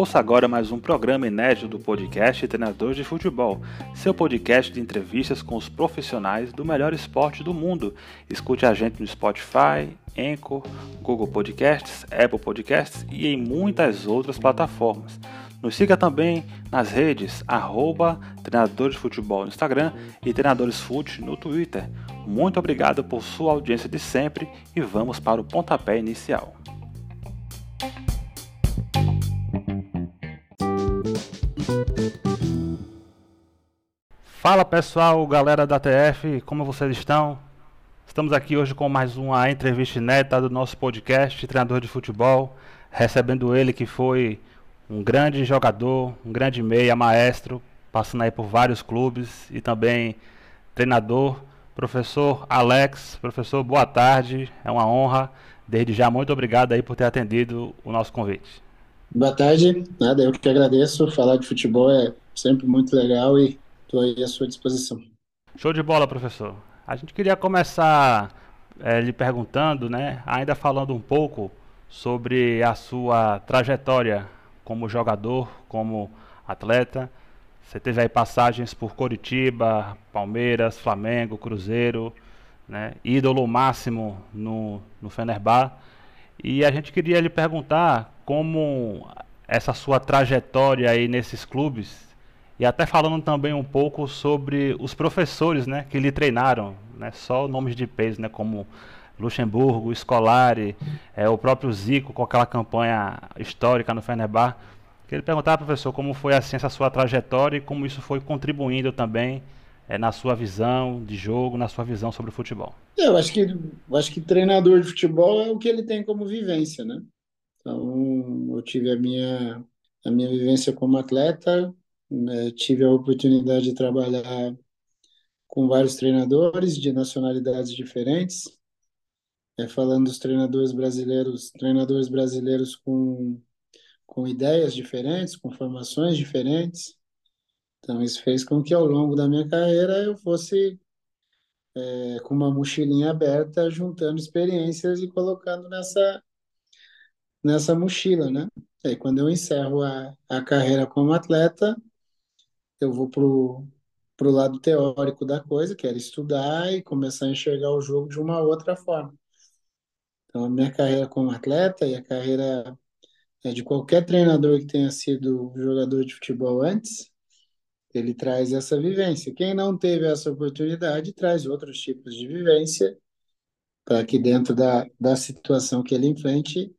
Ouça agora mais um programa inédito do podcast Treinadores de Futebol, seu podcast de entrevistas com os profissionais do melhor esporte do mundo. Escute a gente no Spotify, Anchor, Google Podcasts, Apple Podcasts e em muitas outras plataformas. Nos siga também nas redes arroba Treinadores Futebol no Instagram e Treinadores Fute no Twitter. Muito obrigado por sua audiência de sempre e vamos para o pontapé inicial. Fala pessoal, galera da TF, como vocês estão? Estamos aqui hoje com mais uma entrevista inédita do nosso podcast Treinador de Futebol, recebendo ele que foi um grande jogador, um grande meia, maestro, passando aí por vários clubes e também treinador, professor Alex. Professor, boa tarde, é uma honra. Desde já, muito obrigado aí por ter atendido o nosso convite. Boa tarde, nada, eu que agradeço. Falar de futebol é sempre muito legal e Estou aí à sua disposição. Show de bola, professor. A gente queria começar é, lhe perguntando, né, ainda falando um pouco sobre a sua trajetória como jogador, como atleta. Você teve aí passagens por Coritiba, Palmeiras, Flamengo, Cruzeiro, né, ídolo máximo no, no Fenerbah. E a gente queria lhe perguntar como essa sua trajetória aí nesses clubes e até falando também um pouco sobre os professores né, que lhe treinaram, né, só nomes de peso, né, como Luxemburgo, Scolari, é, o próprio Zico com aquela campanha histórica no Fenerbahçe. Queria perguntar, professor, como foi assim, essa sua trajetória e como isso foi contribuindo também é, na sua visão de jogo, na sua visão sobre o futebol. É, eu acho que eu acho que treinador de futebol é o que ele tem como vivência, né? Então, eu tive a minha a minha vivência como atleta, né, tive a oportunidade de trabalhar com vários treinadores de nacionalidades diferentes, é, falando dos treinadores brasileiros, treinadores brasileiros com, com ideias diferentes, com formações diferentes. Então, isso fez com que ao longo da minha carreira eu fosse é, com uma mochilinha aberta, juntando experiências e colocando nessa, nessa mochila, né? E quando eu encerro a, a carreira como atleta, eu vou pro pro lado teórico da coisa, que era estudar e começar a enxergar o jogo de uma outra forma. Então, a minha carreira como atleta e a carreira é, de qualquer treinador que tenha sido jogador de futebol antes, ele traz essa vivência. Quem não teve essa oportunidade traz outros tipos de vivência para que dentro da, da situação que ele enfrente,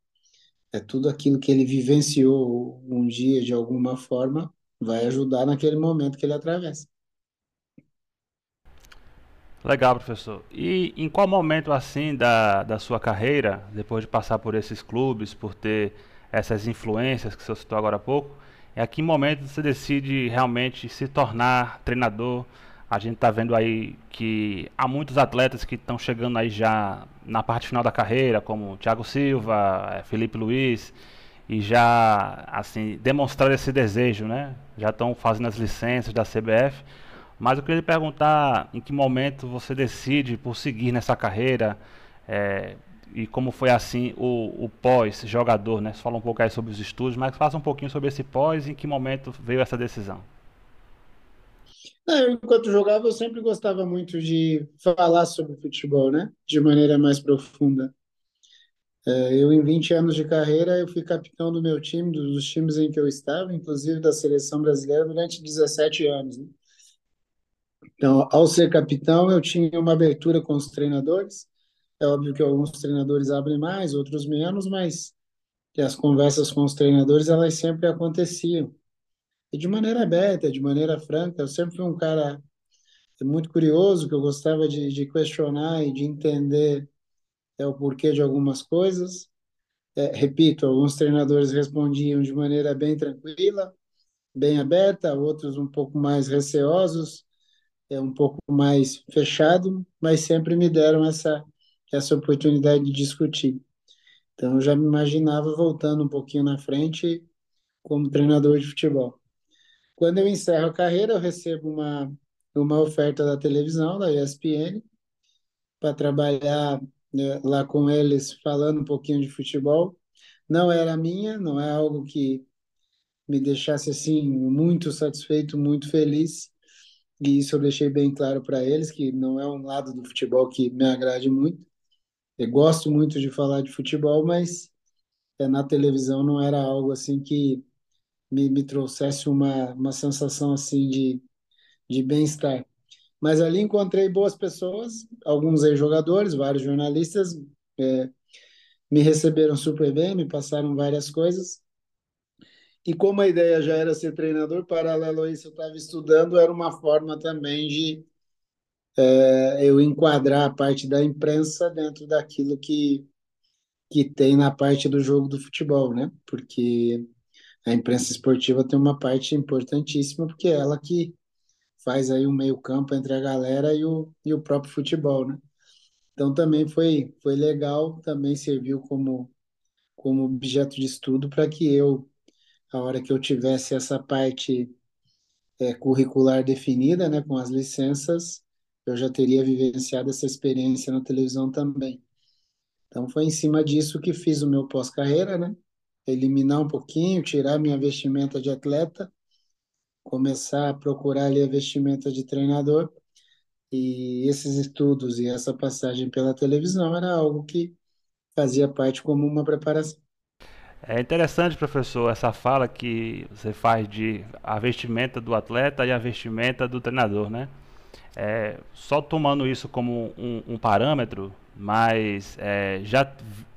é tudo aquilo que ele vivenciou um dia de alguma forma vai ajudar naquele momento que ele atravessa. Legal, professor. E em qual momento assim da, da sua carreira, depois de passar por esses clubes, por ter essas influências que você citou agora há pouco, é a que momento você decide realmente se tornar treinador? A gente está vendo aí que há muitos atletas que estão chegando aí já na parte final da carreira, como Thiago Silva, eh, Felipe Luiz, e já assim demonstrar esse desejo, né? Já estão fazendo as licenças da CBF, mas eu queria lhe perguntar em que momento você decide por seguir nessa carreira é, e como foi assim o, o pós-jogador, né? Você fala um pouco aí sobre os estudos, mas faça um pouquinho sobre esse pós e em que momento veio essa decisão. É, enquanto jogava, eu sempre gostava muito de falar sobre futebol, né? De maneira mais profunda. É, eu, em 20 anos de carreira, eu fui capitão do meu time, dos times em que eu estava, inclusive da seleção brasileira, durante 17 anos. Né? Então, ao ser capitão, eu tinha uma abertura com os treinadores. É óbvio que alguns treinadores abrem mais, outros menos, mas que as conversas com os treinadores, elas sempre aconteciam. E de maneira aberta, de maneira franca. Eu sempre fui um cara muito curioso, que eu gostava de, de questionar e de entender é o porquê de algumas coisas. É, repito, alguns treinadores respondiam de maneira bem tranquila, bem aberta, outros um pouco mais receosos, é um pouco mais fechado, mas sempre me deram essa essa oportunidade de discutir. Então eu já me imaginava voltando um pouquinho na frente como treinador de futebol. Quando eu encerro a carreira, eu recebo uma uma oferta da televisão, da ESPN, para trabalhar né, lá com eles falando um pouquinho de futebol. Não era minha, não é algo que me deixasse assim muito satisfeito, muito feliz. E isso eu deixei bem claro para eles que não é um lado do futebol que me agrade muito. Eu gosto muito de falar de futebol, mas é, na televisão não era algo assim que me, me trouxesse uma, uma sensação assim de, de bem-estar. Mas ali encontrei boas pessoas, alguns ex-jogadores, vários jornalistas, é, me receberam super bem, me passaram várias coisas. E como a ideia já era ser treinador, paralelo a isso eu estava estudando, era uma forma também de é, eu enquadrar a parte da imprensa dentro daquilo que, que tem na parte do jogo do futebol, né? Porque a imprensa esportiva tem uma parte importantíssima, porque é ela que faz aí um meio campo entre a galera e o, e o próprio futebol, né? Então também foi, foi legal, também serviu como, como objeto de estudo para que eu, a hora que eu tivesse essa parte é, curricular definida, né, com as licenças, eu já teria vivenciado essa experiência na televisão também. Então foi em cima disso que fiz o meu pós-carreira, né? Eliminar um pouquinho, tirar minha vestimenta de atleta, começar a procurar ali a vestimenta de treinador. E esses estudos e essa passagem pela televisão era algo que fazia parte como uma preparação. É interessante, professor, essa fala que você faz de a vestimenta do atleta e a vestimenta do treinador, né? É, só tomando isso como um, um parâmetro, mas é, já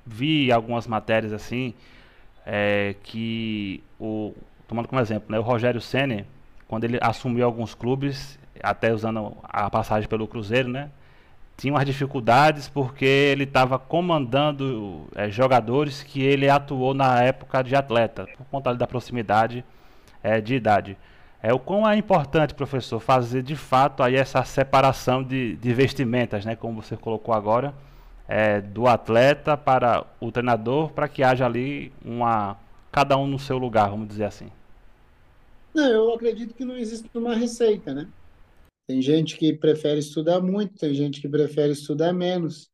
vi algumas matérias assim é, que o tomando como exemplo, né, o Rogério Ceni, quando ele assumiu alguns clubes, até usando a passagem pelo Cruzeiro, né, tinha umas dificuldades porque ele estava comandando é, jogadores que ele atuou na época de atleta, por conta da proximidade é, de idade. É o quão é importante, professor, fazer de fato aí essa separação de, de vestimentas, né, como você colocou agora, é, do atleta para o treinador, para que haja ali uma cada um no seu lugar, vamos dizer assim. Não, eu acredito que não existe uma receita, né? Tem gente que prefere estudar muito, tem gente que prefere estudar menos,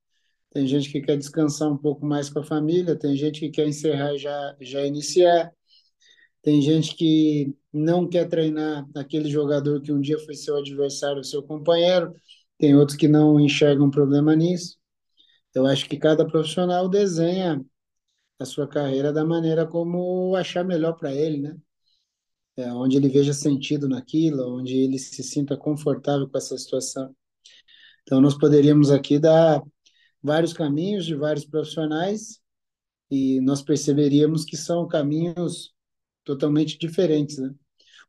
tem gente que quer descansar um pouco mais com a família, tem gente que quer encerrar e já já iniciar. Tem gente que não quer treinar aquele jogador que um dia foi seu adversário, seu companheiro. Tem outros que não enxergam problema nisso. Eu acho que cada profissional desenha a sua carreira da maneira como achar melhor para ele, né? É, onde ele veja sentido naquilo, onde ele se sinta confortável com essa situação. Então, nós poderíamos aqui dar vários caminhos de vários profissionais e nós perceberíamos que são caminhos totalmente diferentes, né?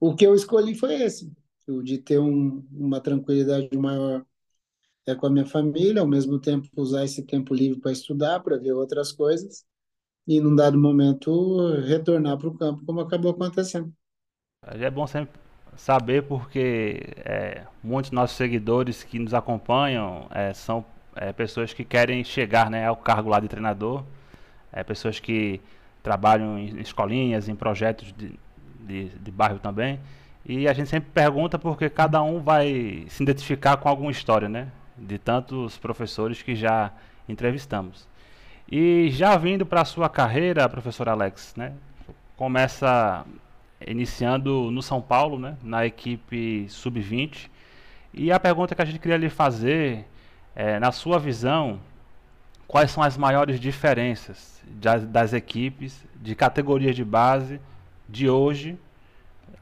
O que eu escolhi foi esse, o de ter um, uma tranquilidade maior é com a minha família, ao mesmo tempo usar esse tempo livre para estudar, para ver outras coisas, e num dado momento retornar para o campo, como acabou acontecendo. É bom sempre saber porque é, muitos nossos seguidores que nos acompanham é, são é, pessoas que querem chegar né, ao cargo lá de treinador, é, pessoas que trabalham em escolinhas, em projetos de, de, de bairro também. E a gente sempre pergunta porque cada um vai se identificar com alguma história, né? De tantos professores que já entrevistamos. E já vindo para a sua carreira, professor Alex, né? Começa iniciando no São Paulo, né? Na equipe sub-20. E a pergunta que a gente queria lhe fazer é, na sua visão, quais são as maiores diferenças das, equipes de categorias de base de hoje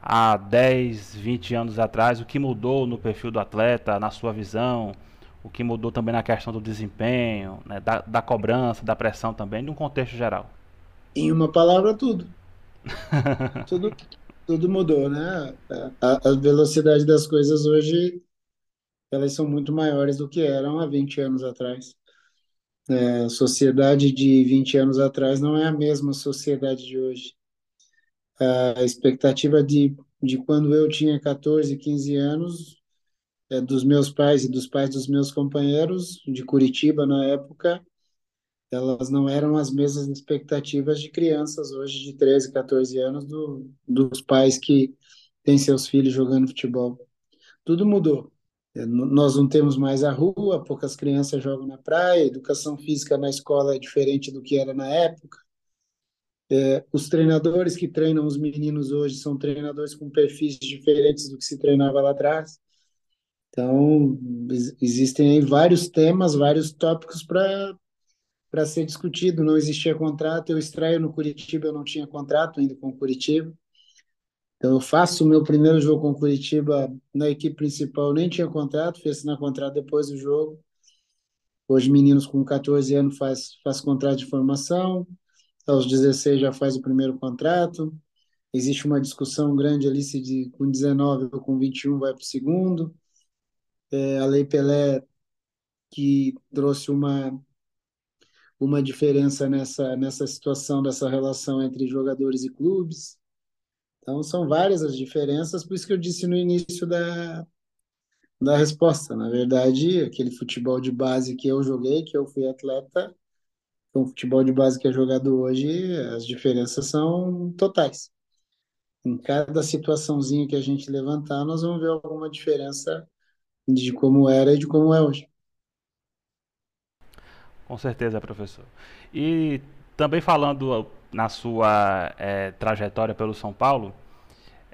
há 10, 20 anos atrás, o que mudou no perfil do atleta, na sua visão, o que mudou também na questão do desempenho, né, da, da, cobrança, da pressão também, de um contexto geral? Em uma palavra, tudo. tudo, tudo mudou, né? A, a, velocidade das coisas hoje, elas são muito maiores do que eram há 20 anos atrás. É, a sociedade de 20 anos atrás não é a mesma sociedade de hoje. A expectativa de, de quando eu tinha 14, 15 anos, é, dos meus pais e dos pais dos meus companheiros de Curitiba na época, elas não eram as mesmas expectativas de crianças hoje de 13, 14 anos do, dos pais que têm seus filhos jogando futebol. Tudo mudou. É, Nós não temos mais a rua, poucas crianças jogam na praia, educação física na escola é diferente do que era na época. É, Os treinadores que treinam os meninos hoje são treinadores com perfis diferentes do que se treinava lá atrás. Então, ex- existem vários temas, vários tópicos para para ser discutido. Não existia contrato. Eu estreio no Curitiba, eu não tinha contrato ainda com o Curitiba. Então, eu faço o meu primeiro jogo com o Curitiba na equipe principal, eu nem tinha contrato, fui assinar contrato depois do jogo. Hoje, meninos com 14 anos faz, faz contrato de formação, aos 16 já faz o primeiro contrato. Existe uma discussão grande ali se de, com 19 ou com 21 vai para o segundo. É, a Lei Pelé, que trouxe uma, uma diferença nessa, nessa situação, dessa relação entre jogadores e clubes. Então, são várias as diferenças, por isso que eu disse no início da, da resposta. Na verdade, aquele futebol de base que eu joguei, que eu fui atleta, com o futebol de base que é jogado hoje, as diferenças são totais. Em cada situaçãozinha que a gente levantar, nós vamos ver alguma diferença de como era e de como é hoje. Com certeza, professor. E também falando na sua eh, trajetória pelo São Paulo,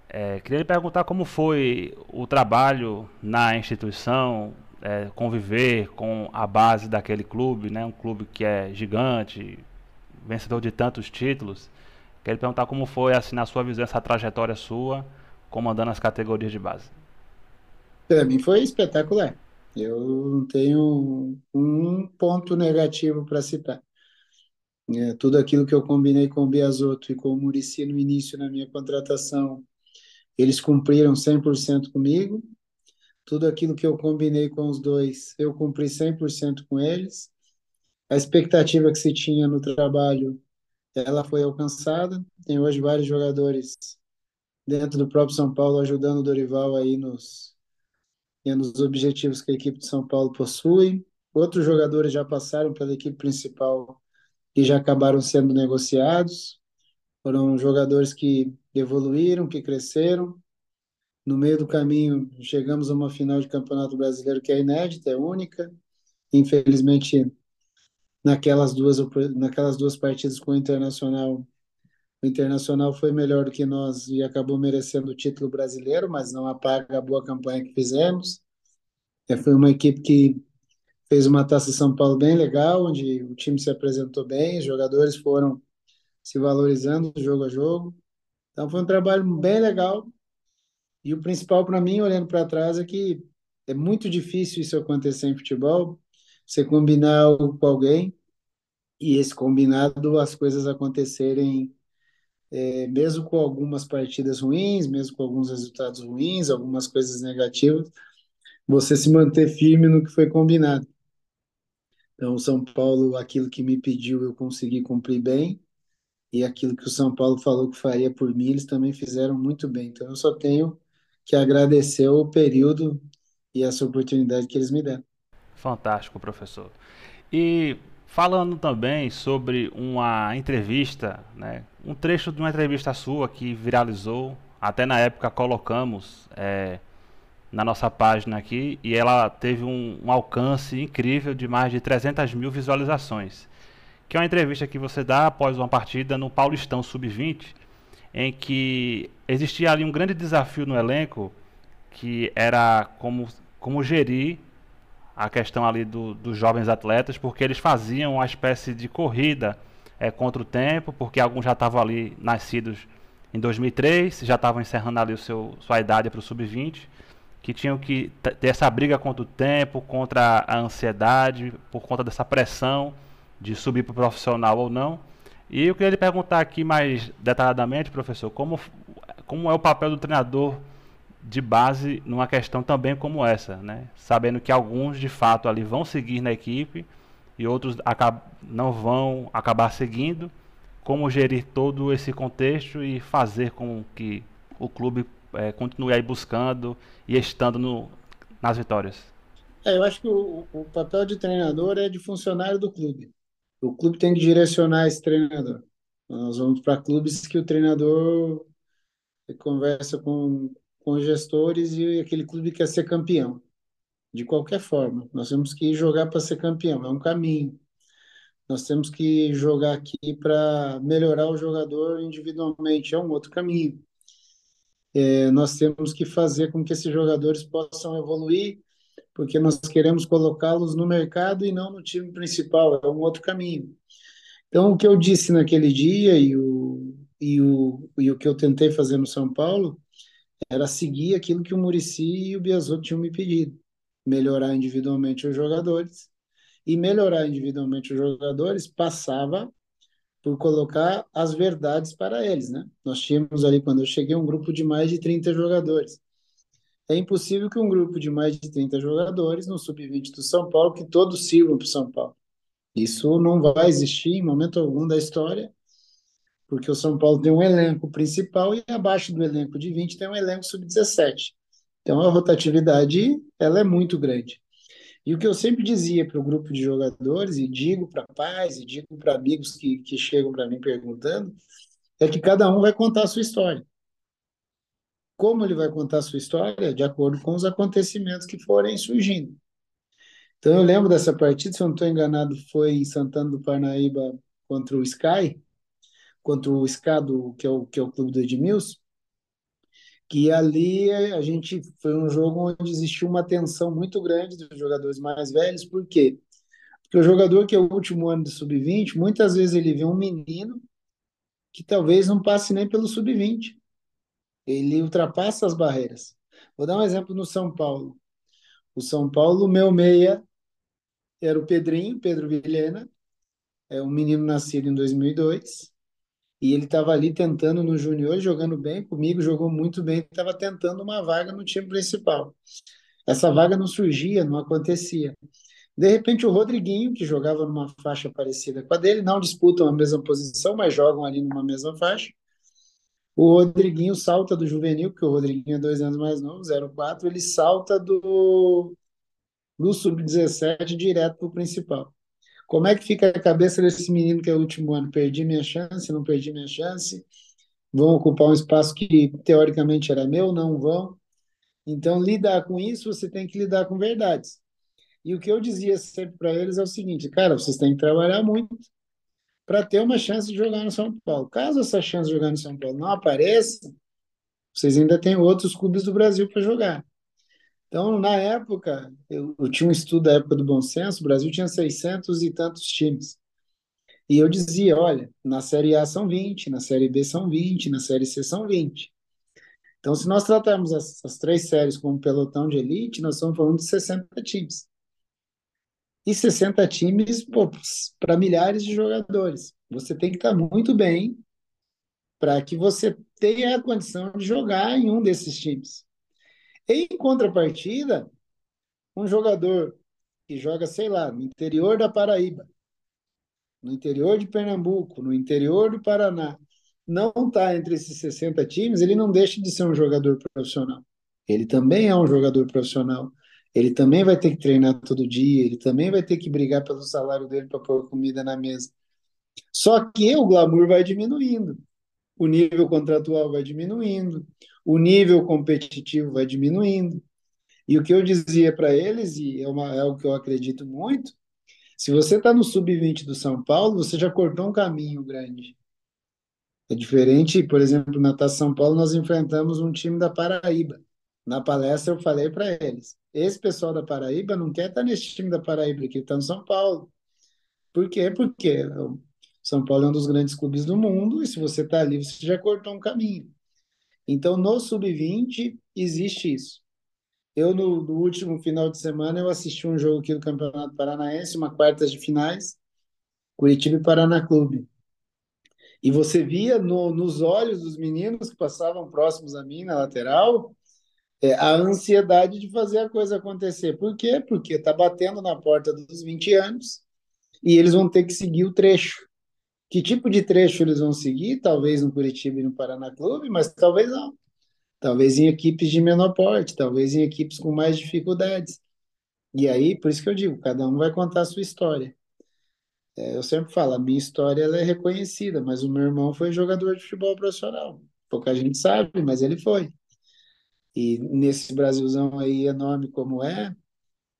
eh, queria lhe perguntar como foi o trabalho na instituição, eh, conviver com a base daquele clube, né? Um clube que é gigante, vencedor de tantos títulos. Queria perguntar como foi, assim, na sua visão, essa trajetória sua, comandando as categorias de base. Para mim foi espetacular. Eu não tenho um ponto negativo para citar. É, tudo aquilo que eu combinei com o Biasotto e com o Muricy no início na minha contratação, eles cumpriram 100% comigo. Tudo aquilo que eu combinei com os dois, eu cumpri 100% com eles. A expectativa que se tinha no trabalho, ela foi alcançada. Tem hoje vários jogadores dentro do próprio São Paulo ajudando o Dorival aí nos, nos objetivos que a equipe de São Paulo possui. Outros jogadores já passaram pela equipe principal e já acabaram sendo negociados. Foram jogadores que evoluíram, que cresceram. No meio do caminho, chegamos a uma final de Campeonato Brasileiro que é inédita, é única. Infelizmente, naquelas duas, naquelas duas partidas com o Internacional, Internacional foi melhor do que nós e acabou merecendo o título brasileiro, mas não apaga a boa campanha que fizemos. É, foi uma equipe que fez uma Taça São Paulo bem legal, onde o time se apresentou bem, os jogadores foram se valorizando jogo a jogo. Então foi um trabalho bem legal. E o principal para mim, olhando para trás, é que é muito difícil isso acontecer em futebol. Você combinar algo com alguém e esse combinado, as coisas acontecerem, é, mesmo com algumas partidas ruins, mesmo com alguns resultados ruins, algumas coisas negativas, você se manter firme no que foi combinado. Então, o São Paulo, aquilo que me pediu, eu consegui cumprir bem. E aquilo que o São Paulo falou que faria por mim, eles também fizeram muito bem. Então, eu só tenho que agradecer o período e essa oportunidade que eles me deram. Fantástico, professor. E falando também sobre uma entrevista, né, um trecho de uma entrevista sua que viralizou, até na época colocamos é, na nossa página aqui, e ela teve um, um alcance incrível de mais de 300 mil visualizações. Que é uma entrevista que você dá após uma partida no Paulistão Sub-20, em que existia ali um grande desafio no elenco, que era como, como gerir a questão ali do, dos jovens atletas, porque eles faziam uma espécie de corrida é, contra o tempo, porque alguns já estavam ali nascidos em 2003, já estavam encerrando ali o seu, sua idade para o sub-20, que tinham que ter essa briga contra o tempo, contra a ansiedade, por conta dessa pressão de subir para o profissional ou não. E eu queria lhe perguntar aqui mais detalhadamente, professor, como, como é o papel do treinador de base numa questão também como essa, né? Sabendo que alguns de fato ali vão seguir na equipe e outros não vão acabar seguindo. Como gerir todo esse contexto e fazer com que o clube é, continue aí buscando e estando no, nas vitórias? É, eu acho que o, o papel de treinador é de funcionário do clube. O clube tem que direcionar esse treinador. Nós vamos para clubes que o treinador conversa com, com gestores e aquele clube quer ser campeão. De qualquer forma. Nós temos que jogar para ser campeão, é um caminho. Nós temos que jogar aqui para melhorar o jogador individualmente, é um outro caminho. É, nós temos que fazer com que esses jogadores possam evoluir, porque nós queremos colocá-los no mercado e não no time principal, é um outro caminho. Então, o que eu disse naquele dia e o, e o, e o que eu tentei fazer no São Paulo era seguir aquilo que o Murici e o Biasotto tinham me pedido, melhorar individualmente os jogadores, e melhorar individualmente os jogadores passava por colocar as verdades para eles, né? Nós tínhamos ali, quando eu cheguei, um grupo de mais de 30 jogadores. É impossível que um grupo de mais de 30 jogadores no sub-20 do São Paulo, que todos sirvam para o São Paulo. Isso não vai existir em momento algum da história, porque o São Paulo tem um elenco principal e abaixo do elenco de 20 tem um elenco sub-17. Então a rotatividade ela é muito grande. E o que eu sempre dizia para o grupo de jogadores, e digo para pais, e digo para amigos que, que chegam para mim perguntando, é que cada um vai contar a sua história. Como ele vai contar a sua história? De acordo com os acontecimentos que forem surgindo. Então eu lembro dessa partida, se eu não estou enganado, foi em Santana do Parnaíba contra o Sky, contra o Escado, que é o, que é o clube do Edmilson, que ali a gente foi um jogo onde existiu uma tensão muito grande dos jogadores mais velhos, por quê? Porque o jogador que é o último ano do sub-20, muitas vezes ele vê um menino que talvez não passe nem pelo sub-20. Ele ultrapassa as barreiras. Vou dar um exemplo no São Paulo. O São Paulo, meu meia era o Pedrinho, Pedro Vilhena, é um menino nascido em 2002, e ele estava ali tentando no junior, jogando bem comigo, jogou muito bem, estava tentando uma vaga no time principal. Essa vaga não surgia, não acontecia. De repente, o Rodriguinho, que jogava numa faixa parecida com a dele, não disputam a mesma posição, mas jogam ali numa mesma faixa. O Rodriguinho salta do juvenil, porque o Rodriguinho é dois anos mais novo, 04, ele salta do, do sub-17 direto para o principal. Como é que fica a cabeça desse menino que é o último ano? Perdi minha chance, não perdi minha chance? Vão ocupar um espaço que teoricamente era meu? Não vão. Então, lidar com isso, você tem que lidar com verdades. E o que eu dizia sempre para eles é o seguinte: cara, vocês têm que trabalhar muito para ter uma chance de jogar no São Paulo. Caso essa chance de jogar no São Paulo não apareça, vocês ainda têm outros clubes do Brasil para jogar. Então, na época, eu, eu, tinha um estudo da época do Bom Senso, o Brasil tinha 600 e tantos times. E eu dizia, olha, na Série A são 20, na Série B são 20, na Série C são 20. Então, se nós tratarmos as, três séries como pelotão de elite, nós estamos falando de 60 times. E 60 times para milhares de jogadores. Você tem que estar muito bem para que você tenha a condição de jogar em um desses times. Em contrapartida, um jogador que joga, sei lá, no interior da Paraíba, no interior de Pernambuco, no interior do Paraná, não está entre esses 60 times, ele não deixa de ser um jogador profissional. Ele também é um jogador profissional. Ele também vai ter que treinar todo dia, ele também vai ter que brigar pelo salário dele para pôr comida na mesa. Só que o glamour vai diminuindo, o nível contratual vai diminuindo, o nível competitivo vai diminuindo. E o que eu dizia para eles, e é, uma, é algo que eu acredito muito, se você está no sub-20 do São Paulo, você já cortou um caminho grande. É diferente, por exemplo, na Taça São Paulo, nós enfrentamos um time da Paraíba. Na palestra eu falei para eles, esse pessoal da Paraíba não quer estar tá nesse time da Paraíba, que está no São Paulo. Por quê? Porque o São Paulo é um dos grandes clubes do mundo, e se você está ali, você já cortou um caminho. Então, no sub-20 existe isso. Eu, no, no, último final de semana, eu assisti um jogo aqui do Campeonato Paranaense, uma quartas de finais, Curitiba e Paraná Clube. E você via no, nos olhos dos meninos que passavam próximos a mim, na lateral, é, a ansiedade de fazer a coisa acontecer. Por quê? Porque está batendo na porta dos 20 anos e eles vão ter que seguir o trecho. Que tipo de trecho eles vão seguir? Talvez no Curitiba e no Paraná Clube, mas talvez não. Talvez em equipes de menor porte, talvez em equipes com mais dificuldades. E aí, por isso que eu digo, cada um vai contar a sua história. É, eu sempre falo, a minha história ela é reconhecida, mas o meu irmão foi jogador de futebol profissional. Pouca gente sabe, mas ele foi. E nesse Brasilzão aí enorme como é,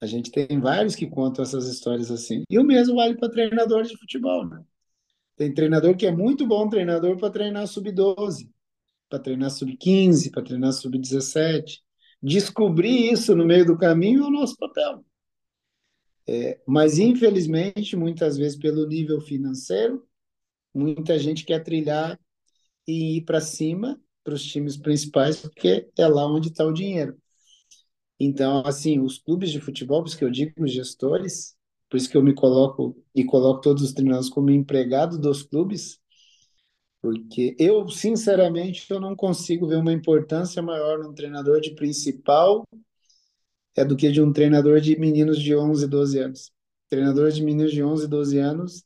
A gente tem vários que contam essas histórias assim. E o mesmo vale para treinadores de futebol, né? Tem treinador que é muito bom treinador para treinar sub-12, para treinar sub-15, para treinar sub-17. Descobrir isso no meio do caminho é o nosso papel. É, mas, infelizmente, muitas vezes, pelo nível financeiro, muita gente quer trilhar e ir para cima, para os times principais, porque é lá onde está o dinheiro. Então, assim, os clubes de futebol, por isso que eu digo os gestores, por isso que eu me coloco e coloco todos os treinadores como empregado dos clubes, porque eu, sinceramente, eu não consigo ver uma importância maior num treinador de principal é do que de um treinador de meninos de 11, 12 anos. Treinador de meninos de 11, 12 anos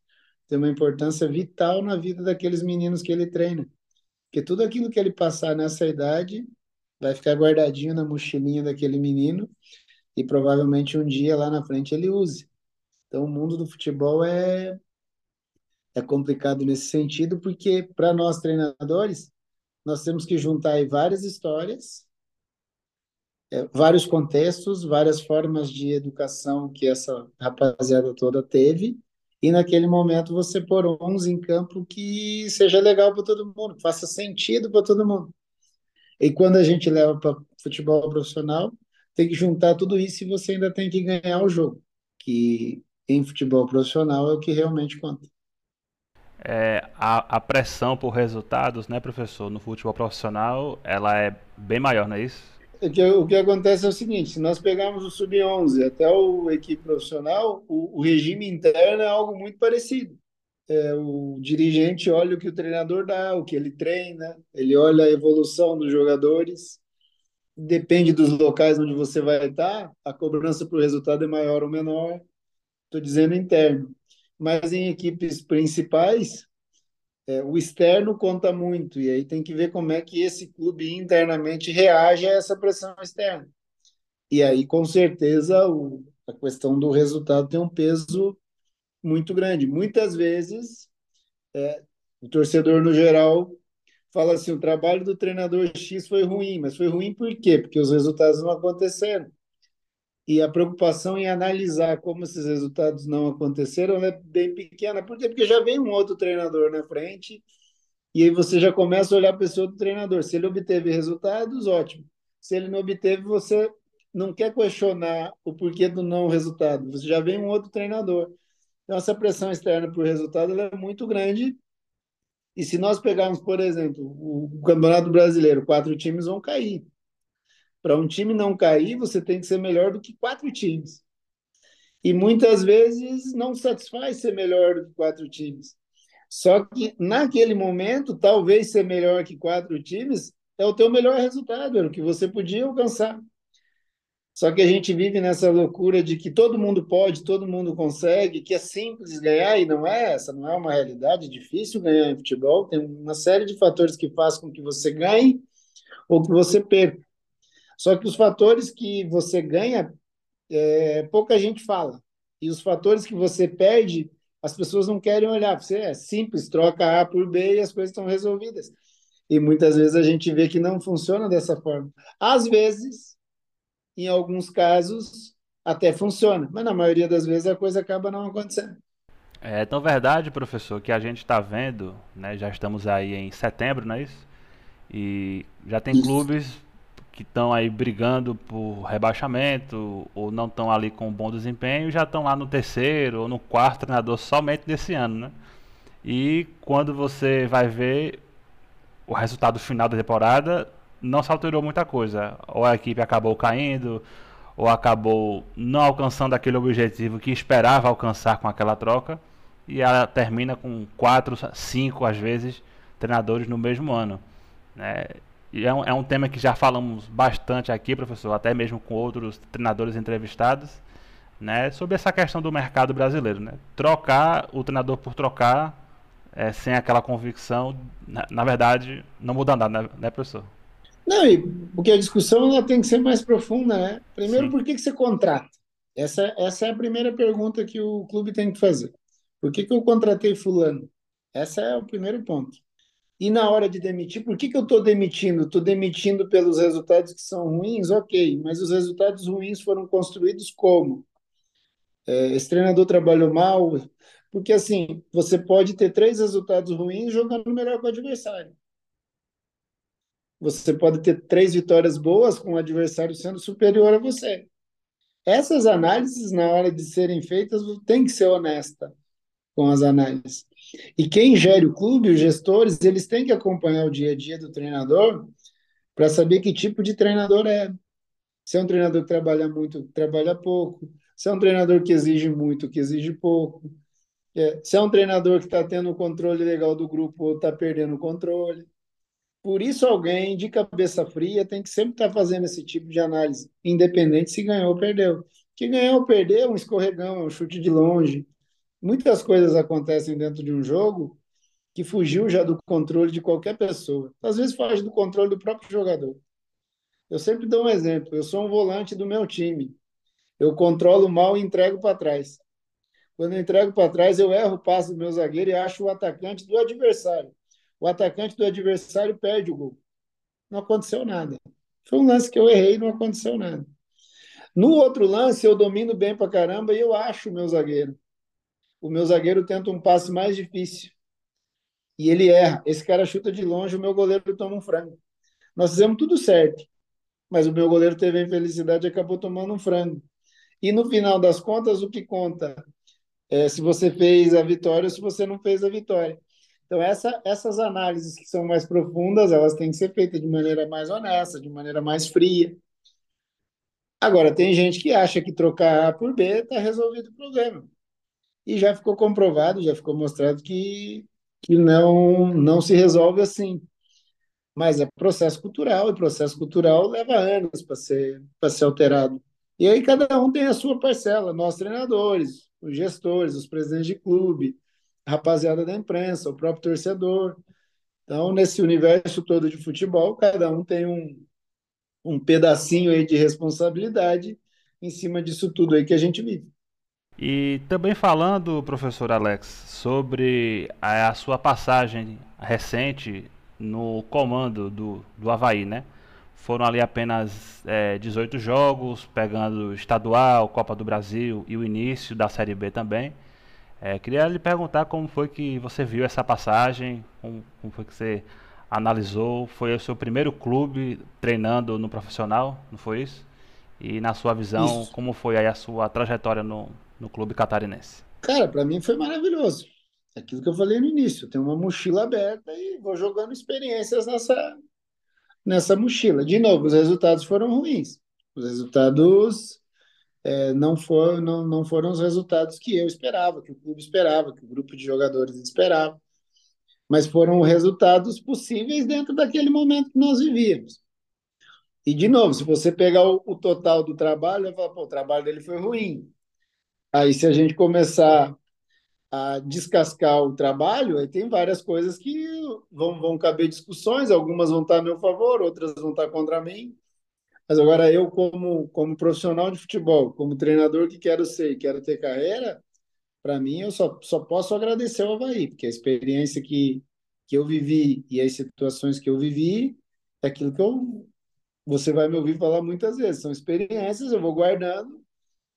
tem uma importância vital na vida daqueles meninos que ele treina. Porque tudo aquilo que ele passar nessa idade vai ficar guardadinho na mochilinha daquele menino e provavelmente um dia lá na frente ele use. Então, o mundo do futebol é, é complicado nesse sentido, porque para nós treinadores, nós temos que juntar aí várias histórias, é, vários contextos, várias formas de educação que essa rapaziada toda teve, e naquele momento você pôr uns em campo que seja legal para todo mundo, que faça sentido para todo mundo. E quando a gente leva para futebol profissional, tem que juntar tudo isso e você ainda tem que ganhar o jogo, que em futebol profissional é o que realmente conta. É, a, a pressão por resultados, né, professor, no futebol profissional, ela é bem maior, não é isso? O que, o que acontece é o seguinte: se nós pegarmos o sub-11 até o equipe profissional, o, o, regime interno é algo muito parecido. É, o dirigente olha o que o treinador dá, o que ele treina, ele olha a evolução dos jogadores. Depende dos locais onde você vai estar, a cobrança para o resultado é maior ou menor. Estou dizendo interno. Mas em equipes principais, é, o externo conta muito, e aí tem que ver como é que esse clube internamente reage a essa pressão externa. E aí, com certeza, o, a questão do resultado tem um peso muito grande. Muitas vezes, é, o torcedor, no geral, fala assim: o trabalho do treinador X foi ruim, mas foi ruim por quê? Porque os resultados não aconteceram e a preocupação em analisar como esses resultados não aconteceram é bem pequena. Por quê? Porque já vem um outro treinador na frente e aí você já começa a olhar a pessoa do treinador. Se ele obteve resultados, ótimo. Se ele não obteve, você não quer questionar o porquê do não resultado. Você já vem um outro treinador. Então, essa pressão externa para o resultado é muito grande. E se nós pegarmos, por exemplo, o Campeonato Brasileiro, quatro times vão cair. Para um time não cair, você tem que ser melhor do que quatro times. E muitas vezes não satisfaz ser melhor do que quatro times. Só que naquele momento, talvez ser melhor que quatro times é o teu melhor resultado, era o que você podia alcançar. Só que a gente vive nessa loucura de que todo mundo pode, todo mundo consegue, que é simples ganhar e não é essa, não é uma realidade, é difícil ganhar em futebol, tem uma série de fatores que fazem com que você ganhe ou que você perca. Só que os fatores que você ganha, é, pouca gente fala. E os fatores que você perde, as pessoas não querem olhar. Você é simples, troca A por B e as coisas estão resolvidas. E muitas vezes a gente vê que não funciona dessa forma. Às vezes, em alguns casos, até funciona, mas na maioria das vezes a coisa acaba não acontecendo. É tão verdade, professor, que a gente está vendo, né, já estamos aí em setembro, não é isso? E já tem isso. clubes que estão aí brigando por rebaixamento ou não estão ali com um bom desempenho já estão lá no terceiro ou no quarto treinador somente nesse ano, né? E quando você vai ver o resultado final da temporada, não se alterou muita coisa. Ou a equipe acabou caindo, ou acabou não alcançando aquele objetivo que esperava alcançar com aquela troca, e ela termina com quatro, cinco às vezes treinadores no mesmo ano. Né? E é um, é um tema que já falamos bastante aqui, professor, até mesmo com outros treinadores entrevistados, né, sobre essa questão do mercado brasileiro. Né? Trocar o treinador por trocar, é, sem aquela convicção, na, na, verdade, não muda nada, né, né, professor? Não, e porque a discussão ela tem que ser mais profunda, né? Primeiro, Sim. por que, que você contrata? Essa, essa é a primeira pergunta que o clube tem que fazer. Por que, que eu contratei fulano? Esse é o primeiro ponto. E na hora de demitir, por que, que eu estou demitindo? Estou demitindo pelos resultados que são ruins? Ok, mas os resultados ruins foram construídos como? É, esse treinador trabalhou mal? Porque, assim, você pode ter três resultados ruins jogando melhor com o adversário. Você pode ter três vitórias boas com o adversário sendo superior a você. Essas análises, na hora de serem feitas, tem que ser honesta com as análises. E quem gere o clube, os gestores, eles têm que acompanhar o dia a dia do treinador para saber que tipo de treinador é. Se é um treinador que trabalha muito, trabalha pouco. Se é um treinador que exige muito, que exige pouco. É, se é um treinador que está tendo o controle legal do grupo ou está perdendo o controle. Por isso, alguém de cabeça fria tem que sempre estar tá fazendo esse tipo de análise, independente se ganhou ou perdeu. Que ganhar ou perder é um escorregão, é um chute de longe. Muitas coisas acontecem dentro de um jogo que fugiu já do controle de qualquer pessoa. Às vezes foge do controle do próprio jogador. Eu sempre dou um exemplo. Eu sou um volante do meu time. Eu controlo mal e entrego para trás. Quando eu entrego para trás, eu erro o passo do meu zagueiro e acho o atacante do adversário o atacante do adversário perde o gol. Não aconteceu nada. Foi um lance que eu errei e não aconteceu nada. No outro lance, eu domino bem pra caramba e eu acho o meu zagueiro. O meu zagueiro tenta um passe mais difícil. E ele erra. Esse cara chuta de longe, o meu goleiro toma um frango. Nós fizemos tudo certo. Mas o meu goleiro teve a infelicidade e acabou tomando um frango. E no final das contas, o que conta é se você fez a vitória ou se você não fez a vitória. Então, essa, essas análises que são mais profundas, elas têm que ser feitas de maneira mais honesta, de maneira mais fria. Agora, tem gente que acha que trocar A por B está resolvido o problema. E já ficou comprovado, já ficou mostrado que, que não, não se resolve assim. Mas é processo cultural, e processo cultural leva anos para ser, ser alterado. E aí cada um tem a sua parcela, nós treinadores, os gestores, os presidentes de clube, rapaziada da imprensa, o próprio torcedor. Então, nesse universo todo de futebol, cada um tem um, um pedacinho aí de responsabilidade em cima disso tudo aí que a gente vive. E também falando, professor Alex, sobre a, a sua passagem recente no comando do, do Havaí, né? Foram ali apenas é, 18 jogos, pegando estadual, Copa do Brasil e o início da Série B também. É, queria lhe perguntar como foi que você viu essa passagem, como, como, foi que você analisou, foi o seu primeiro clube treinando no profissional, não foi isso? E na sua visão, isso. como foi aí a sua trajetória no, no clube catarinense? Cara, para mim foi maravilhoso. Aquilo que eu falei no início, eu tenho uma mochila aberta e vou jogando experiências nessa, nessa mochila. De novo, os resultados foram ruins. Os resultados é, não, for, não, não foram os resultados que eu esperava, que o clube esperava, que o grupo de jogadores esperava, mas foram resultados possíveis dentro daquele momento que nós vivíamos. E, de novo, se você pegar o, o total do trabalho, vai falar, pô, o trabalho dele foi ruim. Aí, se a gente começar a descascar o trabalho, aí tem várias coisas que vão, vão caber discussões, algumas vão estar a meu favor, outras vão estar contra mim. Mas agora eu, como, como profissional de futebol, como treinador que quero ser e quero ter carreira, para mim eu só, só posso agradecer ao Havaí, porque a experiência que, que eu vivi e as situações que eu vivi é aquilo que eu, você vai me ouvir falar muitas vezes. São experiências, eu vou guardando,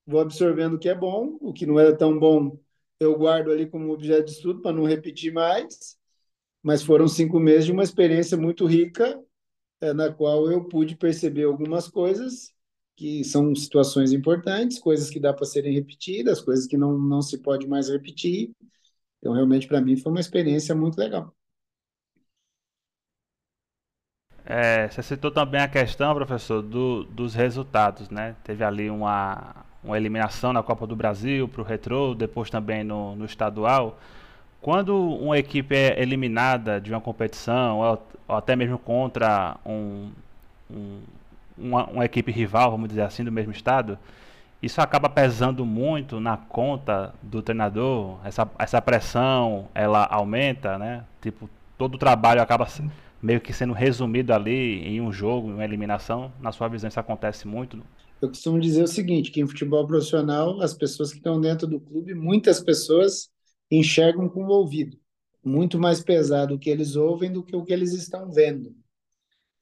vou absorvendo o que é bom, o que não é tão bom eu guardo ali como objeto de estudo para não repetir mais. Mas foram cinco meses de uma experiência muito rica é, na qual eu pude perceber algumas coisas que são situações importantes, coisas que dá para serem repetidas, coisas que não, não se pode mais repetir. Então, realmente, para mim, foi uma experiência muito legal. É, você citou também a questão, professor, do, dos resultados, né? Teve ali uma, uma eliminação na Copa do Brasil para o Retro, depois também no, no estadual. Quando uma equipe é eliminada de uma competição, ou, ou até mesmo contra um, um, uma, uma, equipe rival, vamos dizer assim, do mesmo estado, isso acaba pesando muito na conta do treinador. Essa, essa pressão ela aumenta, né? Tipo, todo o trabalho acaba meio que sendo resumido ali em um jogo, em uma eliminação. Na sua visão, isso acontece muito? Eu costumo dizer o seguinte: que em futebol profissional, as pessoas que estão dentro do clube, muitas pessoas enxergam com o ouvido. muito mais pesado o que eles ouvem do que o que eles estão vendo.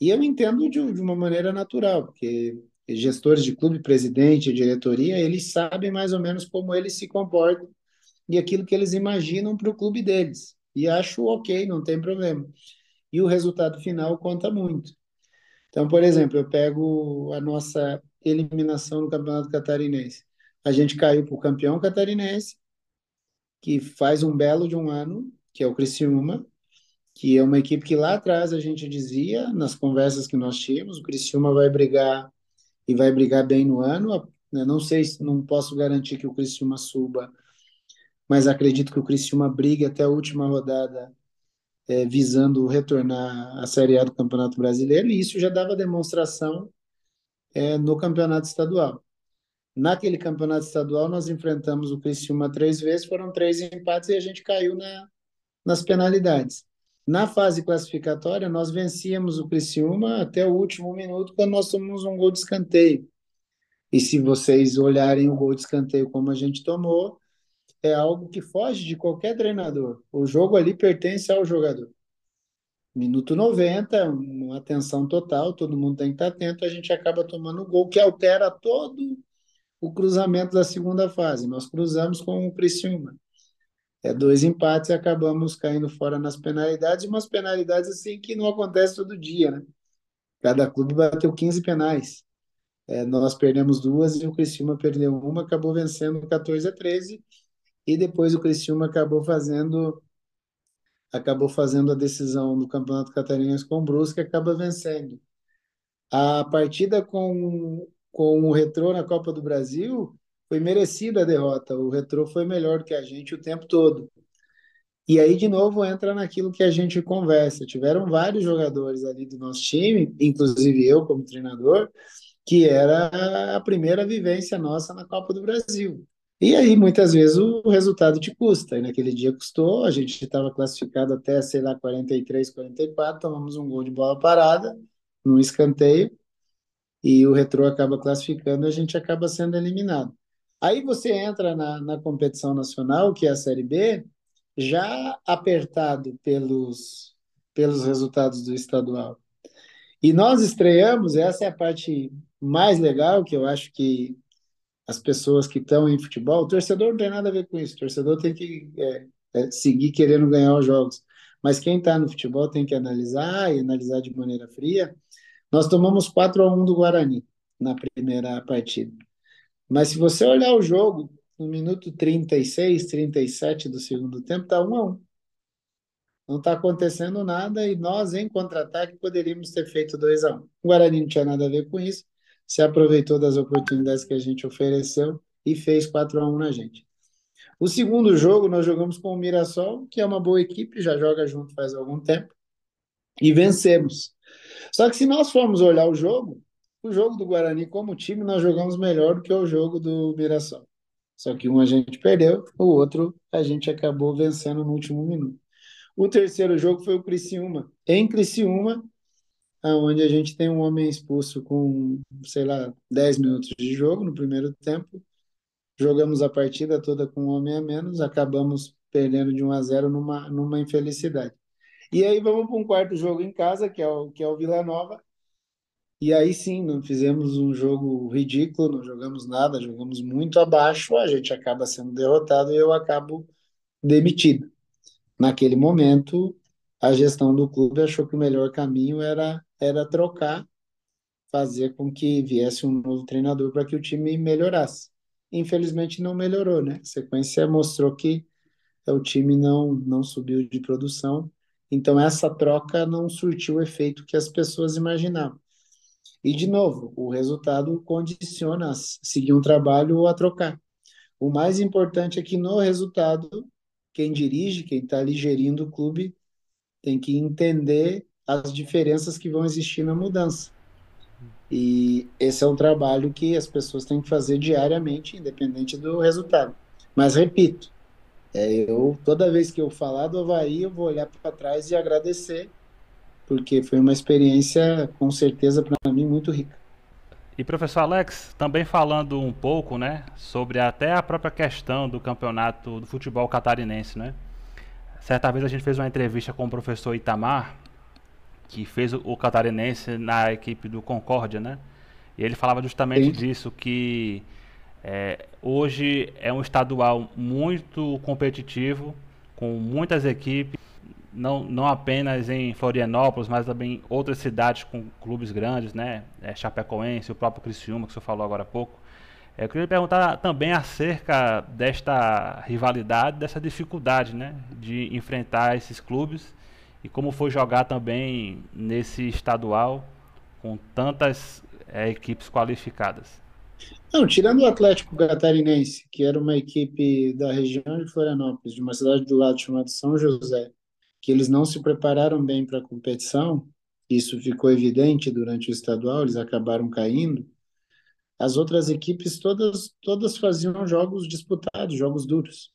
E eu entendo de, de uma maneira natural, porque gestores de clube, presidente, diretoria, eles sabem mais ou menos como eles se comportam e aquilo que eles imaginam para o clube deles. E acho ok, não tem problema. E o resultado final conta muito. Então, por exemplo, eu pego a nossa eliminação no Campeonato Catarinense. A gente caiu para o campeão catarinense, que faz um belo de um ano, que é o Criciúma, que é uma equipe que lá atrás a gente dizia, nas conversas que nós tínhamos, o Criciúma vai brigar e vai brigar bem no ano. Né? Não sei, não posso garantir que o Criciúma suba, mas acredito que o Criciúma brigue até a última rodada, é, visando retornar à Série A do Campeonato Brasileiro, e isso já dava demonstração é, no Campeonato Estadual. Naquele campeonato estadual, nós enfrentamos o Criciúma três vezes, foram três empates e a gente caiu na, nas penalidades. Na fase classificatória, nós vencíamos o Criciúma até o último minuto, quando nós tomamos um gol de escanteio. E se vocês olharem o gol de escanteio como a gente tomou, é algo que foge de qualquer treinador. O jogo ali pertence ao jogador. Minuto 90, uma atenção total, todo mundo tem que estar atento, a gente acaba tomando o gol que altera todo o cruzamento da segunda fase. Nós cruzamos com o Criciúma. É dois empates e acabamos caindo fora nas penalidades, umas penalidades assim que não acontece todo dia, né? Cada clube bateu 15 penais. É, nós perdemos duas e o Criciúma perdeu uma, acabou vencendo 14 a 13 e depois o Criciúma acabou fazendo acabou fazendo a decisão do Campeonato Catarinense com o Brusque acaba vencendo. A partida com, com o Retrô na Copa do Brasil foi merecida a derrota. O Retrô foi melhor que a gente o tempo todo. E aí, de novo, entra naquilo que a gente conversa. Tiveram vários jogadores ali do nosso time, inclusive eu como treinador, que era a primeira vivência nossa na Copa do Brasil. E aí, muitas vezes, o resultado te custa. E naquele dia custou, a gente estava classificado até, sei lá, 43, 44, tomamos um gol de bola parada, num escanteio, e o Retrô acaba classificando a gente acaba sendo eliminado. Aí você entra na, na competição nacional, que é a Série B, já apertado pelos, pelos resultados do estadual. E nós estreamos, essa é a parte mais legal, que eu acho que as pessoas que estão em futebol, o torcedor não tem nada a ver com isso, o torcedor tem que é, é, seguir querendo ganhar os jogos. Mas quem está no futebol tem que analisar e analisar de maneira fria. Nós tomamos 4 a 1 do Guarani na primeira partida. Mas se você olhar o jogo, no minuto 36, 37 do segundo tempo, está 1 a 1. Não está acontecendo nada e nós, em contra-ataque, poderíamos ter feito 2 a 1. O Guarani não tinha nada a ver com isso, se aproveitou das oportunidades que a gente ofereceu e fez 4 a 1 na gente. O segundo jogo, nós jogamos com o Mirassol, que é uma boa equipe, já joga junto faz algum tempo, e vencemos. Só que se nós formos olhar o jogo, o jogo do Guarani, como time, nós jogamos melhor do que o jogo do Mirassol. Só que um a gente perdeu, o outro a gente acabou vencendo no último minuto. O terceiro jogo foi o Criciúma. Em Criciúma, onde a gente tem um homem expulso com, sei lá, 10 minutos de jogo no primeiro tempo. Jogamos a partida toda com um homem a menos, acabamos perdendo de 1 a 0 numa, numa infelicidade. E aí vamos para um quarto jogo em casa, que é o, que é o Vila Nova, e aí sim, não fizemos um jogo ridículo, não jogamos nada, jogamos muito abaixo, a gente acaba sendo derrotado e eu acabo demitido. Naquele momento, a gestão do clube achou que o melhor caminho era, era trocar, fazer com que viesse um novo treinador para que o time melhorasse. Infelizmente não melhorou, né? A sequência mostrou que o time não, não subiu de produção, então essa troca não surtiu o efeito que as pessoas imaginavam. E, de novo, o resultado condiciona a seguir um trabalho ou a trocar. O mais importante é que no resultado, quem dirige, quem está ali gerindo o clube, tem que entender as diferenças que vão existir na mudança. E esse é um trabalho que as pessoas têm que fazer diariamente, independente do resultado. Mas repito, é, eu toda vez que eu falar do Havaí, eu vou olhar para trás e agradecer porque foi uma experiência, com certeza, para mim, muito rica. E professor Alex, também falando um pouco, né, sobre até a própria questão do campeonato do futebol catarinense, né? certa vez a gente fez uma entrevista com o professor Itamar, que fez o, o catarinense na equipe do Concórdia, né? E ele falava justamente Sim. disso, que é, hoje é um estadual muito competitivo, com muitas equipes, não, não apenas em Florianópolis, mas também em outras cidades com clubes grandes, né? É, Chapecoense, o próprio Criciúma, que você falou agora há pouco. É, eu queria perguntar também acerca desta rivalidade, dessa dificuldade né, de enfrentar esses clubes e como foi jogar também nesse estadual com tantas é, equipes qualificadas. Não, tirando o Atlético Catarinense, que era uma equipe da região de Florianópolis, de uma cidade do lado chamada São José, que eles não se prepararam bem para a competição, isso ficou evidente durante o estadual, eles acabaram caindo. As outras equipes todas todas faziam jogos disputados, jogos duros.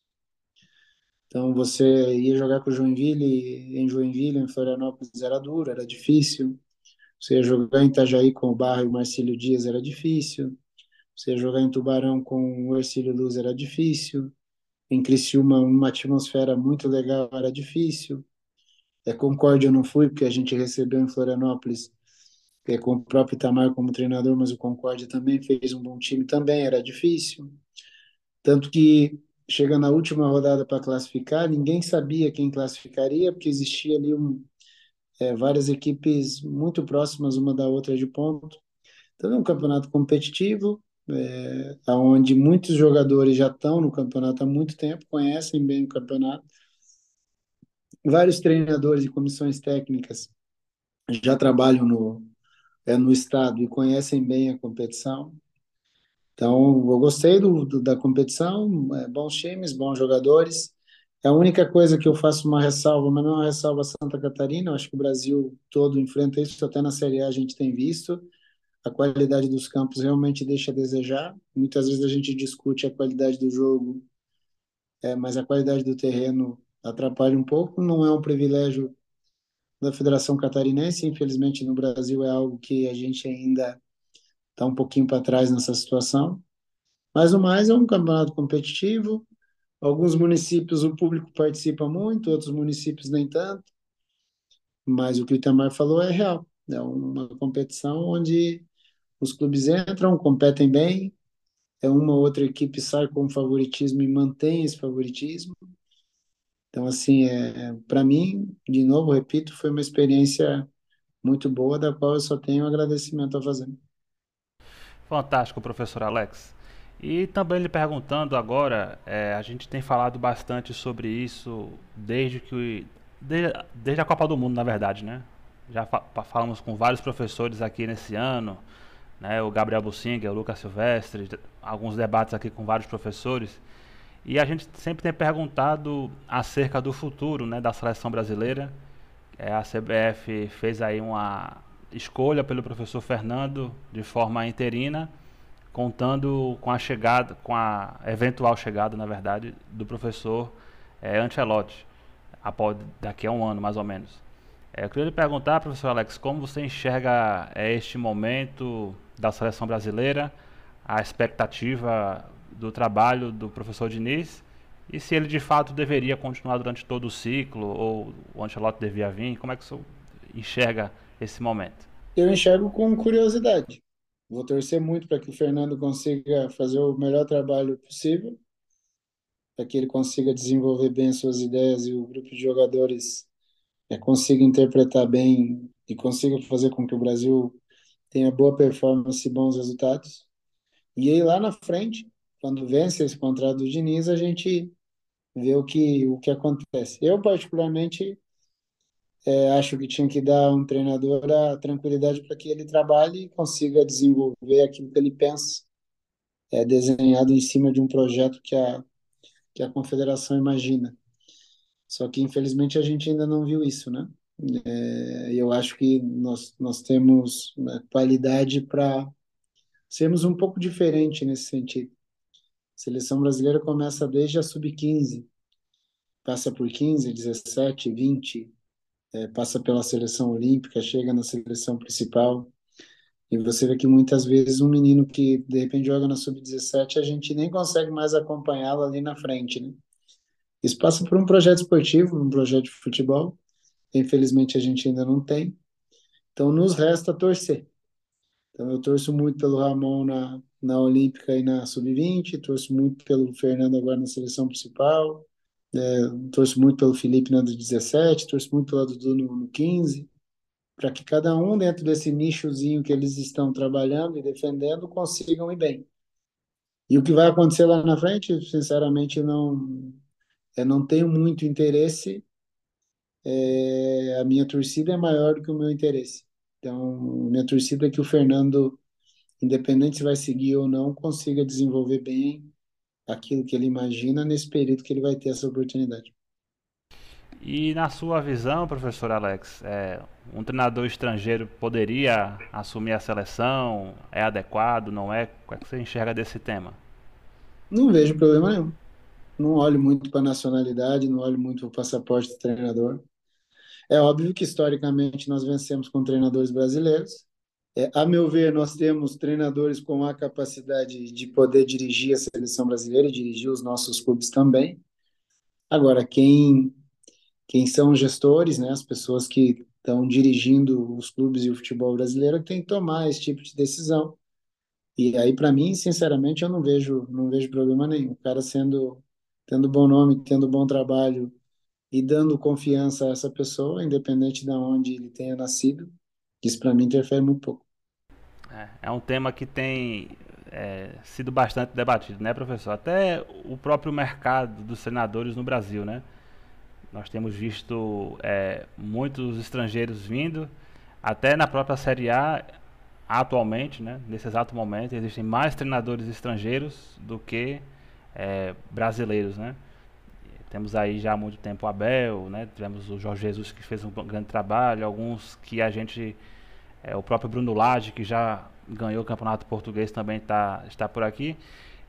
Então você ia jogar com o Joinville, em Joinville, em Florianópolis era duro, era difícil. Você ia jogar em Itajaí com o Barra e o Marcílio Dias era difícil. Você jogar em Tubarão com o Ercílio Luz era difícil. Em Criciúma, uma atmosfera muito legal era difícil. É, Concórdia eu não fui, porque a gente recebeu em Florianópolis é, com o próprio Itamar como treinador, mas o Concórdia também fez um bom time, também era difícil. Tanto que, chega na última rodada para classificar, ninguém sabia quem classificaria, porque existia ali um, é, várias equipes muito próximas uma da outra de ponto. Então, é um campeonato competitivo, é, onde muitos jogadores já estão no campeonato há muito tempo, conhecem bem o campeonato. Vários treinadores e comissões técnicas já trabalham no, é, no estado e conhecem bem a competição. Então, eu gostei do, do da competição, é, bons times, bons jogadores. A única coisa que eu faço uma ressalva, mas não é uma ressalva Santa Catarina, eu acho que o Brasil todo enfrenta isso, até na Série A a gente tem visto a qualidade dos campos realmente deixa a desejar. Muitas vezes a gente discute a qualidade do jogo, é, mas a qualidade do terreno atrapalha um pouco. Não é um privilégio da Federação Catarinense, infelizmente no Brasil é algo que a gente ainda está um pouquinho para trás nessa situação. Mas o mais é um campeonato competitivo. Alguns municípios o público participa muito, outros municípios nem tanto. Mas o que o Itamar falou é real. É uma competição onde os clubes entram, competem bem, é uma ou outra equipe sai com favoritismo e mantém esse favoritismo. Então, assim, é, para mim, de novo, repito, foi uma experiência muito boa, da qual eu só tenho agradecimento a fazer. Fantástico, professor Alex. E também lhe perguntando agora, é, a gente tem falado bastante sobre isso desde que desde, desde a Copa do Mundo, na verdade, né? Já fa falamos com vários professores aqui nesse ano, né, o Gabriel Bussinger, o Lucas Silvestre, alguns debates aqui com vários professores. E a gente sempre tem perguntado acerca do futuro né, da seleção brasileira. É, a CBF fez aí uma escolha pelo professor Fernando de forma interina, contando com a chegada, com a eventual chegada, na verdade, do professor é, Ancelotti, após, daqui a um ano mais ou menos. É, eu queria lhe perguntar, professor Alex, como você enxerga é, este momento da seleção brasileira, a expectativa do trabalho do professor Diniz e se ele de fato deveria continuar durante todo o ciclo ou o Ancelotti devia vir, como é que você enxerga esse momento? Eu enxergo com curiosidade. Vou torcer muito para que o Fernando consiga fazer o melhor trabalho possível, para que ele consiga desenvolver bem as suas ideias e o grupo de jogadores é, consiga interpretar bem e consiga fazer com que o Brasil tenha boa performance e bons resultados. E aí lá na frente, quando vence esse contrato do Diniz, a gente vê o que, o que acontece. Eu, particularmente, é, acho que tinha que dar um treinador a tranquilidade para que ele trabalhe e consiga desenvolver aquilo que ele pensa, é, desenhado em cima de um projeto que a, que a confederação imagina. Só que, infelizmente, a gente ainda não viu isso, né? É, eu acho que nós, nós temos né, qualidade para sermos um pouco diferente nesse sentido. A seleção brasileira começa desde a sub-15, passa por 15, 17, 20, é, passa pela seleção olímpica, chega na seleção principal. E você vê que muitas vezes um menino que de repente joga na sub-17, a gente nem consegue mais acompanhá-lo ali na frente, né? Isso passa por um projeto esportivo, um projeto de futebol. Infelizmente a gente ainda não tem. Então nos resta torcer. Então eu torço muito pelo Ramon na, na Olímpica e na Sub-20, torço muito pelo Fernando agora na seleção principal, é, torço muito pelo Felipe na do 17, torço muito pelo Dudu no, no 15, para que cada um dentro desse nichozinho que eles estão trabalhando e defendendo consigam ir bem. E o que vai acontecer lá na frente, sinceramente, não, eu não tenho muito interesse. É, a minha torcida é maior do que o meu interesse. Então, minha torcida é que o Fernando, independente se vai seguir ou não, consiga desenvolver bem aquilo que ele imagina nesse período que ele vai ter essa oportunidade. E na sua visão, professor Alex, é, um treinador estrangeiro poderia assumir a seleção? É adequado? Não é? Como é que você enxerga desse tema? Não vejo problema nenhum. Não olho muito para a nacionalidade, não olho muito para o passaporte do treinador. É óbvio que historicamente nós vencemos com treinadores brasileiros. É, a meu ver, nós temos treinadores com a capacidade de poder dirigir a seleção brasileira e dirigir os nossos clubes também. Agora, quem quem são os gestores, né, as pessoas que estão dirigindo os clubes e o futebol brasileiro, tem que tomar esse tipo de decisão. E aí, para mim, sinceramente, eu não vejo, não vejo problema nenhum. O cara sendo, tendo bom nome, tendo bom trabalho e dando confiança a essa pessoa, independente de onde ele tenha nascido, isso para mim interfere muito pouco. É, é um tema que tem é, sido bastante debatido, né, professor? Até o próprio mercado dos senadores no Brasil, né? Nós temos visto é, muitos estrangeiros vindo, até na própria Série A, atualmente, né, nesse exato momento, existem mais treinadores estrangeiros do que é, brasileiros. Né? Temos aí já há muito tempo o Abel, né? tivemos o Jorge Jesus que fez um grande trabalho, alguns que a gente. É, o próprio Bruno Lage, que já ganhou o campeonato português, também tá, está por aqui.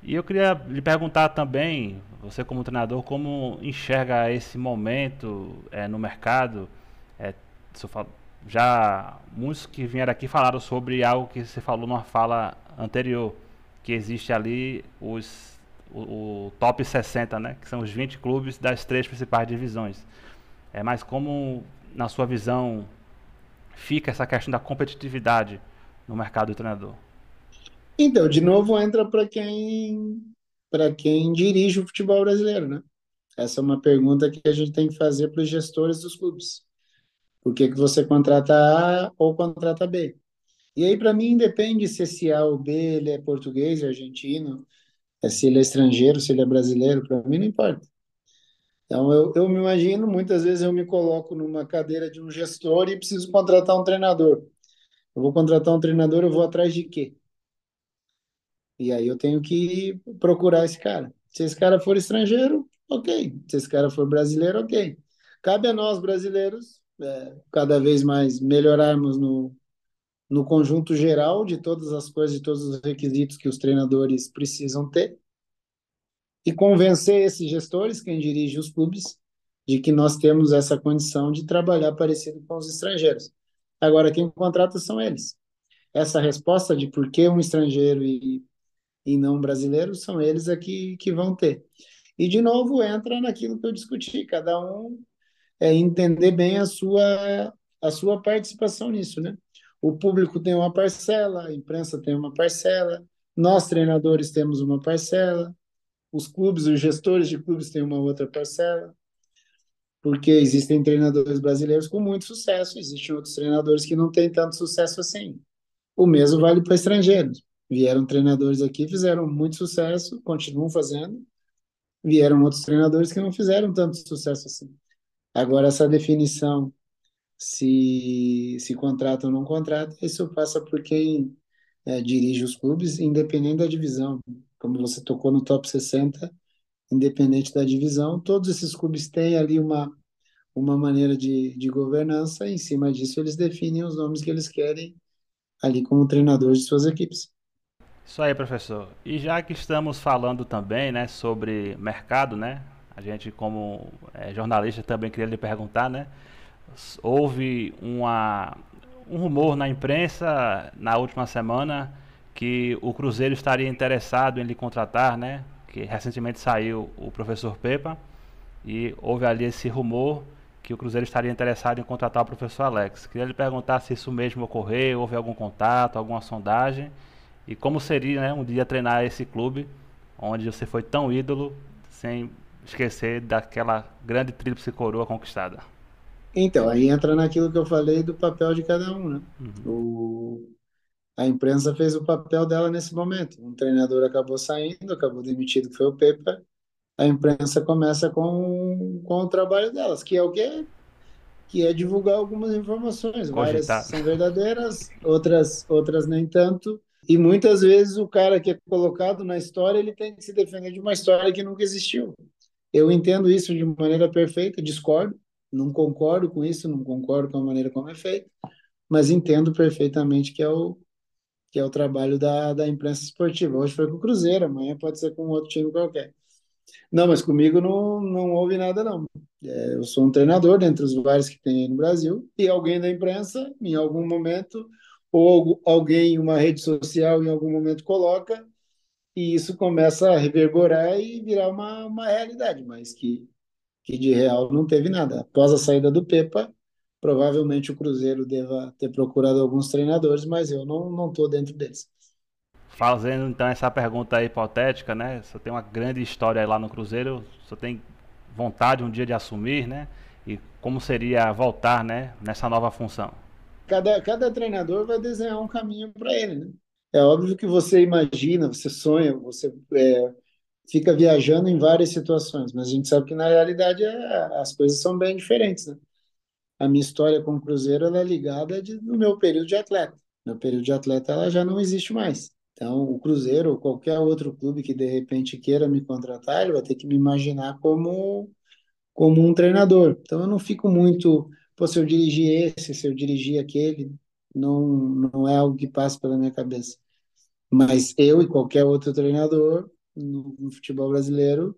E eu queria lhe perguntar também, você como treinador, como enxerga esse momento é, no mercado? É, já muitos que vieram aqui falaram sobre algo que você falou numa fala anterior, que existe ali os, o, o top 60, né? que são os 20 clubes das três principais divisões. É, mas como, na sua visão, fica essa questão da competitividade no mercado do treinador? Então, de novo, entra para quem para quem dirige o futebol brasileiro, né? Essa é uma pergunta que a gente tem que fazer para os gestores dos clubes. Por que, que você contrata A ou contrata B? E aí, para mim, depende se esse A ou B ele é português, argentino, é se ele é estrangeiro, se ele é brasileiro, para mim não importa. Então, eu, eu me imagino, muitas vezes eu me coloco numa cadeira de um gestor e preciso contratar um treinador. Eu vou contratar um treinador, eu vou atrás de quê? E aí eu tenho que procurar esse cara. Se esse cara for estrangeiro, ok. Se esse cara for brasileiro, ok. Cabe a nós, brasileiros, é, cada vez mais melhorarmos no, no conjunto geral de todas as coisas, de todos os requisitos que os treinadores precisam ter e convencer esses gestores, quem dirige os clubes, de que nós temos essa condição de trabalhar parecido com os estrangeiros. Agora, quem contrata são eles. Essa resposta de por que um estrangeiro e e não brasileiros, são eles aqui que vão ter. E, de novo, entra naquilo que eu discuti, cada um é, entender bem a sua, a sua participação nisso, né? O público tem uma parcela, a imprensa tem uma parcela, nós, treinadores, temos uma parcela, os clubes, os gestores de clubes têm uma outra parcela, porque existem treinadores brasileiros com muito sucesso, existem outros treinadores que não têm tanto sucesso assim. O mesmo vale para estrangeiros. Vieram treinadores aqui, fizeram muito sucesso, continuam fazendo. Vieram outros treinadores que não fizeram tanto sucesso assim. Agora, essa definição, se, se contrata ou não contrata, isso passa por quem é, dirige os clubes, independente da divisão. Como você tocou no top 60, independente da divisão, todos esses clubes têm ali uma, uma maneira de, de governança, e em cima disso eles definem os nomes que eles querem ali como treinadores de suas equipes. Isso aí, professor. E já que estamos falando também, né, sobre mercado, né, a gente como é, jornalista também queria lhe perguntar, né, houve uma, um rumor na imprensa na última semana que o Cruzeiro estaria interessado em lhe contratar, né, que recentemente saiu o professor Pepa, e houve ali esse rumor que o Cruzeiro estaria interessado em contratar o professor Alex. Queria lhe perguntar se isso mesmo ocorreu, houve algum contato, alguma sondagem e como seria né, um dia treinar esse clube onde você foi tão ídolo sem esquecer daquela grande tríplice coroa conquistada. Então, aí entra naquilo que eu falei do papel de cada um, né? Uhum. O, a imprensa fez o papel dela nesse momento. Um treinador acabou saindo, acabou demitido, que foi o Pepa, a imprensa começa com, com o trabalho delas, que é o que que é divulgar algumas informações. Várias são verdadeiras, outras outras nem tanto. E muitas vezes o cara que é colocado na história, ele tem que se defender de uma história que nunca existiu. Eu entendo isso de maneira perfeita, discordo, não concordo com isso, não concordo com a maneira como é feito, mas entendo perfeitamente que é o que é o trabalho da, da imprensa esportiva. Hoje foi com o Cruzeiro, amanhã pode ser com outro time qualquer. Não, mas comigo não, não houve nada, não. É, eu sou um treinador dentre os vários que tem aí no Brasil, e alguém da imprensa, em algum momento, ou alguém em uma rede social, em algum momento, coloca, e isso começa a reverberar e virar uma, uma realidade, mas que, que de real não teve nada. Após a saída do Pepa, provavelmente o Cruzeiro deva ter procurado alguns treinadores, mas eu não estou dentro deles. Fazendo então essa pergunta hipotética, né? Você tem uma grande história lá no Cruzeiro, você tem vontade um dia de assumir, né? E como seria voltar, né, nessa nova função? Cada, cada treinador vai desenhar um caminho para ele, né? É óbvio que você imagina, você sonha, você é, fica viajando em várias situações, mas a gente sabe que na realidade é, as coisas são bem diferentes, né? A minha história com o Cruzeiro ela é ligada de, no meu período de atleta. Meu período de atleta ela já não existe mais. Então, o Cruzeiro ou qualquer outro clube que de repente queira me contratar, ele vai ter que me imaginar como, como um treinador. Então, eu não fico muito, pô, se eu dirigir esse, se eu dirigir aquele, não, não é algo que passa pela minha cabeça. Mas eu e qualquer outro treinador no, no futebol brasileiro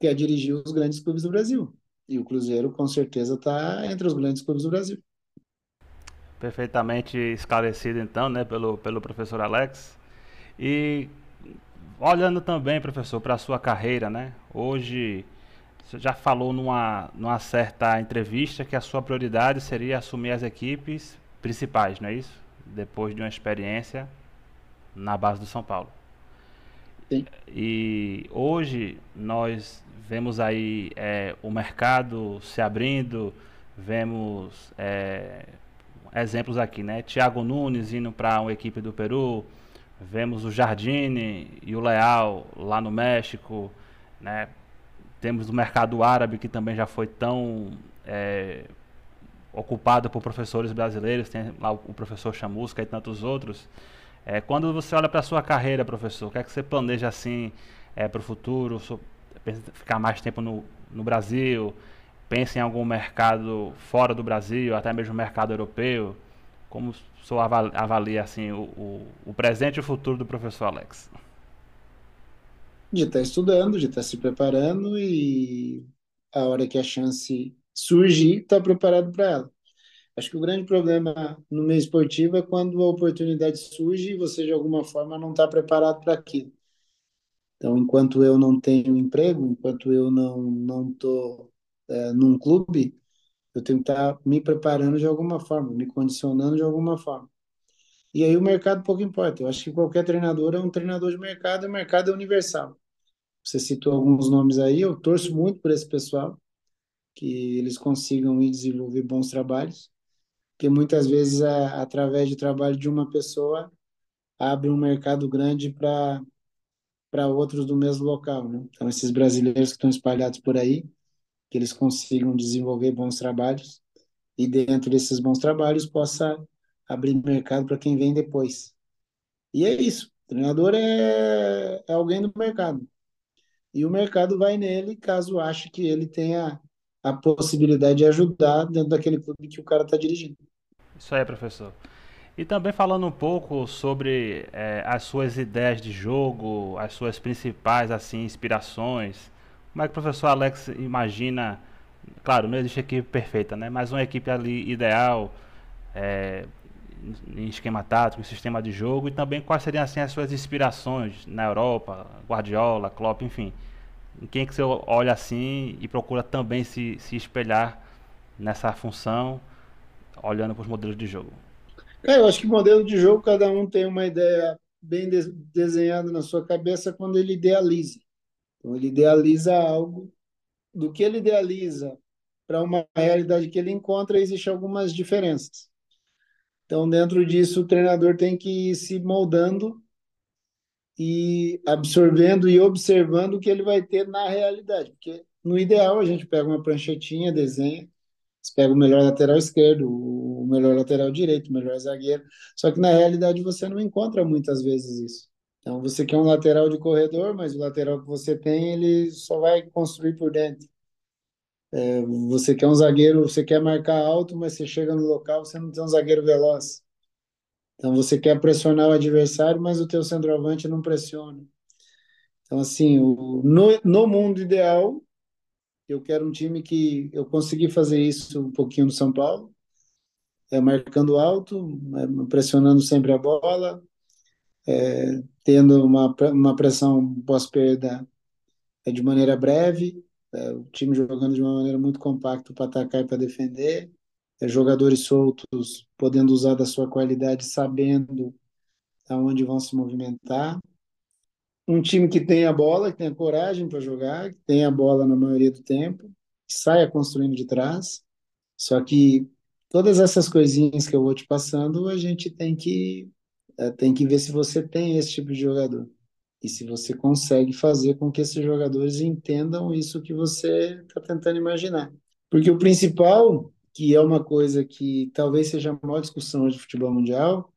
quer dirigir os grandes clubes do Brasil. E o Cruzeiro, com certeza, está entre os grandes clubes do Brasil. Perfeitamente esclarecido, então, né, pelo, pelo professor Alex. E olhando também, professor, para a sua carreira, né? Hoje você já falou numa, numa certa entrevista que a sua prioridade seria assumir as equipes principais, não é isso? Depois de uma experiência na base do São Paulo. E hoje nós vemos aí é, o mercado se abrindo, vemos é, exemplos aqui, né? Thiago Nunes indo para uma equipe do Peru, Vemos o Jardine e o Leal lá no México, né? Temos o mercado árabe que também já foi tão é, ocupado por professores brasileiros, tem lá o professor Chamusca e tantos outros. É, quando você olha para a sua carreira, professor, o que é que você planeja assim é, para o futuro? Ficar mais tempo no, no Brasil? Pensa em algum mercado fora do Brasil, até mesmo mercado europeu? Como o senhor avalia assim, o, o, o presente e o futuro do professor Alex? De estar tá estudando, de estar tá se preparando e a hora que a chance surgir, estar tá preparado para ela. Acho que o grande problema no meio esportivo é quando a oportunidade surge e você, de alguma forma, não está preparado para aquilo. Então, enquanto eu não tenho emprego, enquanto eu não não estou é, num clube, eu tenho que estar me preparando de alguma forma, me condicionando de alguma forma. E aí o mercado pouco importa. Eu acho que qualquer treinador é um treinador de mercado, e o mercado é universal. Você citou alguns nomes aí, eu torço muito por esse pessoal, que eles consigam ir desenvolver bons trabalhos, porque muitas vezes, através do trabalho de uma pessoa, abre um mercado grande para para outros do mesmo local, né? Então, esses brasileiros que estão espalhados por aí, que eles consigam desenvolver bons trabalhos e dentro desses bons trabalhos possa abrir mercado para quem vem depois. E é isso. O treinador é, é alguém do mercado. E o mercado vai nele caso ache que ele tenha a possibilidade de ajudar dentro daquele clube que o cara está dirigindo. Isso aí, professor. E também falando um pouco sobre é, as suas ideias de jogo, as suas principais assim inspirações, como é que o professor Alex imagina? Claro, não existe equipe perfeita, né? Mas uma equipe ali ideal, é, em esquema tático, em sistema de jogo, e também quais seriam assim as suas inspirações na Europa, Guardiola, Klopp, enfim. Em quem que você olha assim e procura também se, se espelhar nessa função, olhando para os modelos de jogo? É, eu acho que modelo de jogo, cada um tem uma ideia bem de desenhada na sua cabeça quando ele idealiza. Então, ele idealiza algo, do que ele idealiza para uma realidade que ele encontra, existem algumas diferenças. Então, dentro disso, o treinador tem que ir se moldando e absorvendo e observando o que ele vai ter na realidade. Porque, no ideal, a gente pega uma pranchetinha, desenha, você pega o melhor lateral esquerdo, o melhor lateral direito, o melhor zagueiro. Só que, na realidade, você não encontra muitas vezes isso. Então, você quer um lateral de corredor, mas o lateral que você tem, ele só vai construir por dentro. É, você quer um zagueiro, você quer marcar alto, mas você chega no local, você não tem um zagueiro veloz. Então você quer pressionar o adversário, mas o teu centroavante não pressiona. Então assim, o, no, no mundo ideal, eu quero um time que eu consegui fazer isso um pouquinho no São Paulo, é, marcando alto, é, pressionando sempre a bola, é, tendo uma, uma pressão pós-perda é, de maneira breve, é, o time jogando de uma maneira muito compacta para atacar e para defender, é, jogadores soltos podendo usar da sua qualidade, sabendo aonde vão se movimentar. Um time que tem a bola, que tem a coragem para jogar, que tem a bola na maioria do tempo, que saia construindo de trás. Só que todas essas coisinhas que eu vou te passando, a gente tem que é, tem que ver se você tem esse tipo de jogador e se você consegue fazer com que esses jogadores entendam isso que você está tentando imaginar. Porque o principal, que é uma coisa que talvez seja a maior discussão de futebol mundial,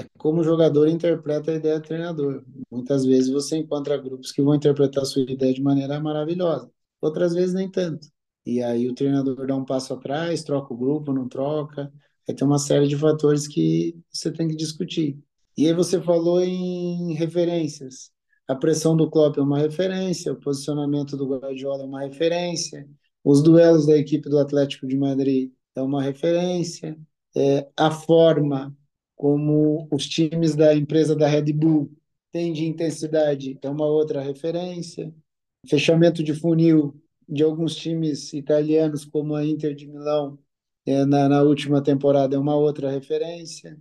é como o jogador interpreta a ideia do treinador. Muitas vezes você encontra grupos que vão interpretar a sua ideia de maneira maravilhosa, outras vezes nem tanto. E aí o treinador dá um passo atrás, troca o grupo, não troca. Aí tem uma série de fatores que você tem que discutir. E aí você falou em referências. A pressão do Klopp é uma referência, o posicionamento do Guardiola é uma referência, os duelos da equipe do Atlético de Madrid é uma referência, é, a forma como os times da empresa da Red Bull têm de intensidade é uma outra referência, fechamento de funil de alguns times italianos, como a Inter de Milão, é, na, na última temporada, é uma outra referência.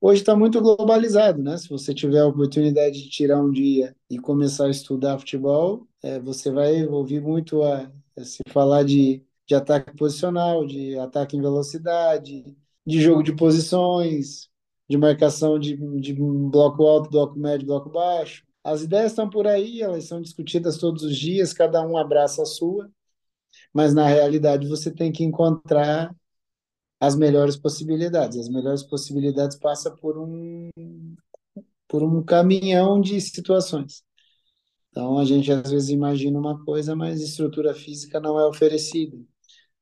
Hoje está muito globalizado, né? Se você tiver a oportunidade de tirar um dia e começar a estudar futebol, é, você vai ouvir muito a, a se falar de, de ataque posicional, de ataque em velocidade, de jogo de posições, de marcação de, de bloco alto, bloco médio, bloco baixo. As ideias estão por aí, elas são discutidas todos os dias, cada um abraça a sua, mas na realidade você tem que encontrar as melhores possibilidades. As melhores possibilidades passa por um por um caminhão de situações. Então a gente às vezes imagina uma coisa, mas estrutura física não é oferecida.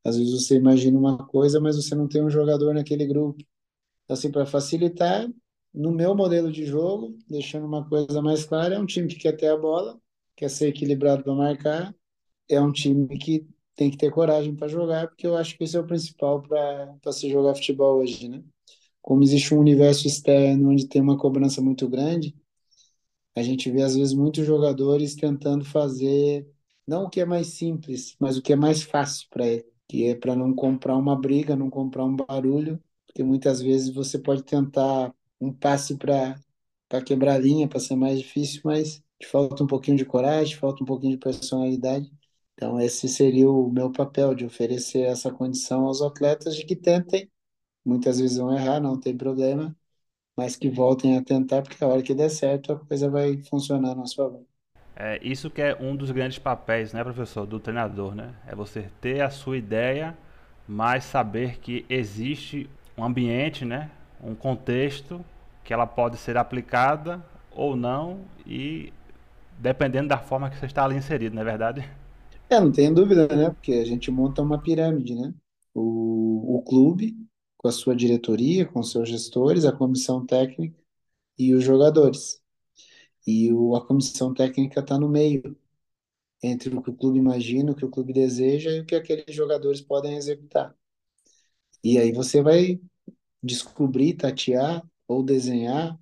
Às vezes você imagina uma coisa, mas você não tem um jogador naquele grupo. Então, assim, para facilitar, no meu modelo de jogo, deixando uma coisa mais clara, é um time que quer ter a bola, quer ser equilibrado para marcar, é um time que tem que ter coragem para jogar, porque eu acho que esse é o principal para se jogar futebol hoje, né? Como existe um universo externo onde tem uma cobrança muito grande, a gente vê às vezes muitos jogadores tentando fazer não o que é mais simples, mas o que é mais fácil para ele, que é para não comprar uma briga, não comprar um barulho, muitas vezes você pode tentar um passe para quebrar a linha, para ser mais difícil, mas te falta um pouquinho de coragem, falta um pouquinho de personalidade. Então, esse seria o meu papel, de oferecer essa condição aos atletas de que tentem, muitas vezes vão errar, não tem problema, mas que voltem a tentar, porque a hora que der certo, a coisa vai funcionar a nosso favor. É, isso que é um dos grandes papéis, né, professor, do treinador, né? É você ter a sua ideia, mas saber que existe um ambiente, né, um contexto que ela pode ser aplicada ou não e dependendo da forma que você está ali inserido, não é verdade? É, não tem dúvida, né? Porque a gente monta uma pirâmide, né? O, o clube, com a sua diretoria, com seus gestores, a comissão técnica e os jogadores. E o, a comissão técnica está no meio, entre o que o clube imagina, o que o clube deseja e o que aqueles jogadores podem executar. E aí você vai descobrir, tatear ou desenhar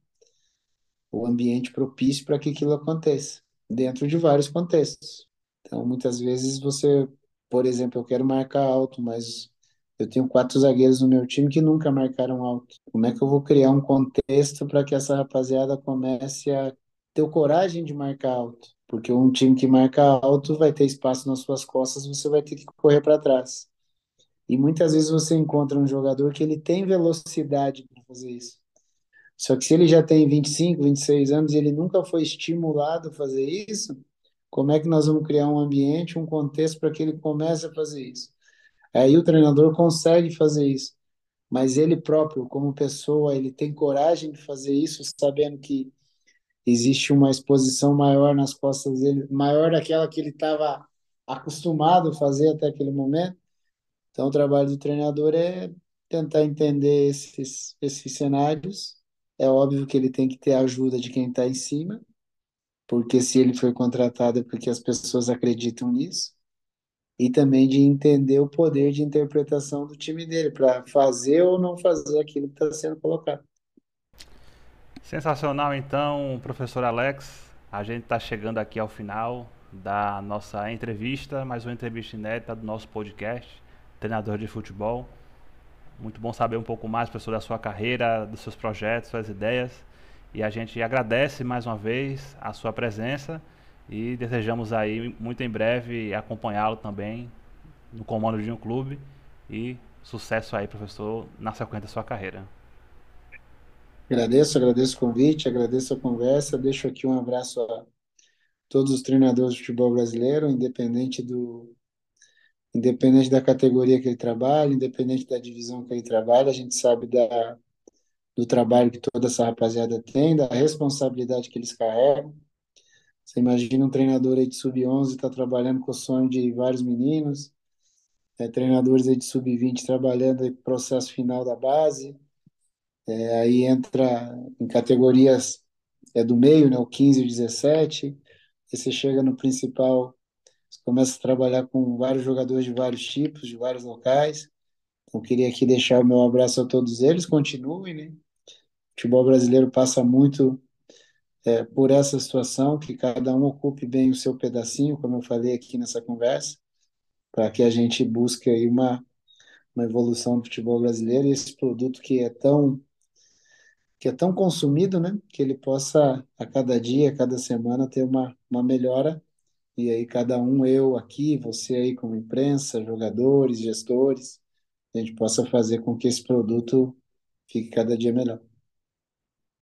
o ambiente propício para que aquilo aconteça, dentro de vários contextos. Então, muitas vezes você, por exemplo, eu quero marcar alto, mas eu tenho quatro zagueiros no meu time que nunca marcaram alto. Como é que eu vou criar um contexto para que essa rapaziada comece a ter coragem de marcar alto? Porque um time que marca alto vai ter espaço nas suas costas, você vai ter que correr para trás. E muitas vezes você encontra um jogador que ele tem velocidade para fazer isso. Só que se ele já tem 25, 26 anos e ele nunca foi estimulado a fazer isso, como é que nós vamos criar um ambiente, um contexto para que ele comece a fazer isso? Aí o treinador consegue fazer isso, mas ele próprio, como pessoa, ele tem coragem de fazer isso, sabendo que existe uma exposição maior nas costas dele, maior daquela que ele estava acostumado a fazer até aquele momento. Então, o trabalho do treinador é tentar entender esses, esses cenários. É óbvio que ele tem que ter a ajuda de quem está em cima, porque se ele foi contratado é porque as pessoas acreditam nisso, e também de entender o poder de interpretação do time dele, para fazer ou não fazer aquilo que está sendo colocado. Sensacional, então, professor Alex. A gente está chegando aqui ao final da nossa entrevista, mais uma entrevista inédita do nosso podcast, Treinador de Futebol. Muito bom saber um pouco mais, professor, da sua carreira, dos seus projetos, suas ideias. E a gente agradece mais uma vez a sua presença e desejamos aí muito em breve acompanhá-lo também no comando de um clube e sucesso aí, professor, na sequência da sua carreira. Agradeço, agradeço o convite, agradeço a conversa. Deixo aqui um abraço a todos os treinadores de futebol brasileiro, independente do independente da categoria que ele trabalha, independente da divisão que ele trabalha, a gente sabe da do trabalho que toda essa rapaziada tem, da responsabilidade que eles carregam. Você imagina um treinador aí de sub-11 está trabalhando com o sonho de vários meninos, é, treinadores aí de sub-20 trabalhando no processo final da base, é, aí entra em categorias é, do meio, né, o 15 e o 17, aí você chega no principal, você começa a trabalhar com vários jogadores de vários tipos, de vários locais, então queria aqui deixar o meu abraço a todos eles, continuem, né, futebol brasileiro passa muito é, por essa situação, que cada um ocupe bem o seu pedacinho, como eu falei aqui nessa conversa, para que a gente busque aí uma, uma evolução do futebol brasileiro e esse produto que é tão que é tão consumido, né, que ele possa a cada dia, a cada semana ter uma, uma melhora e aí cada um, eu aqui, você aí como imprensa, jogadores, gestores, a gente possa fazer com que esse produto fique cada dia melhor.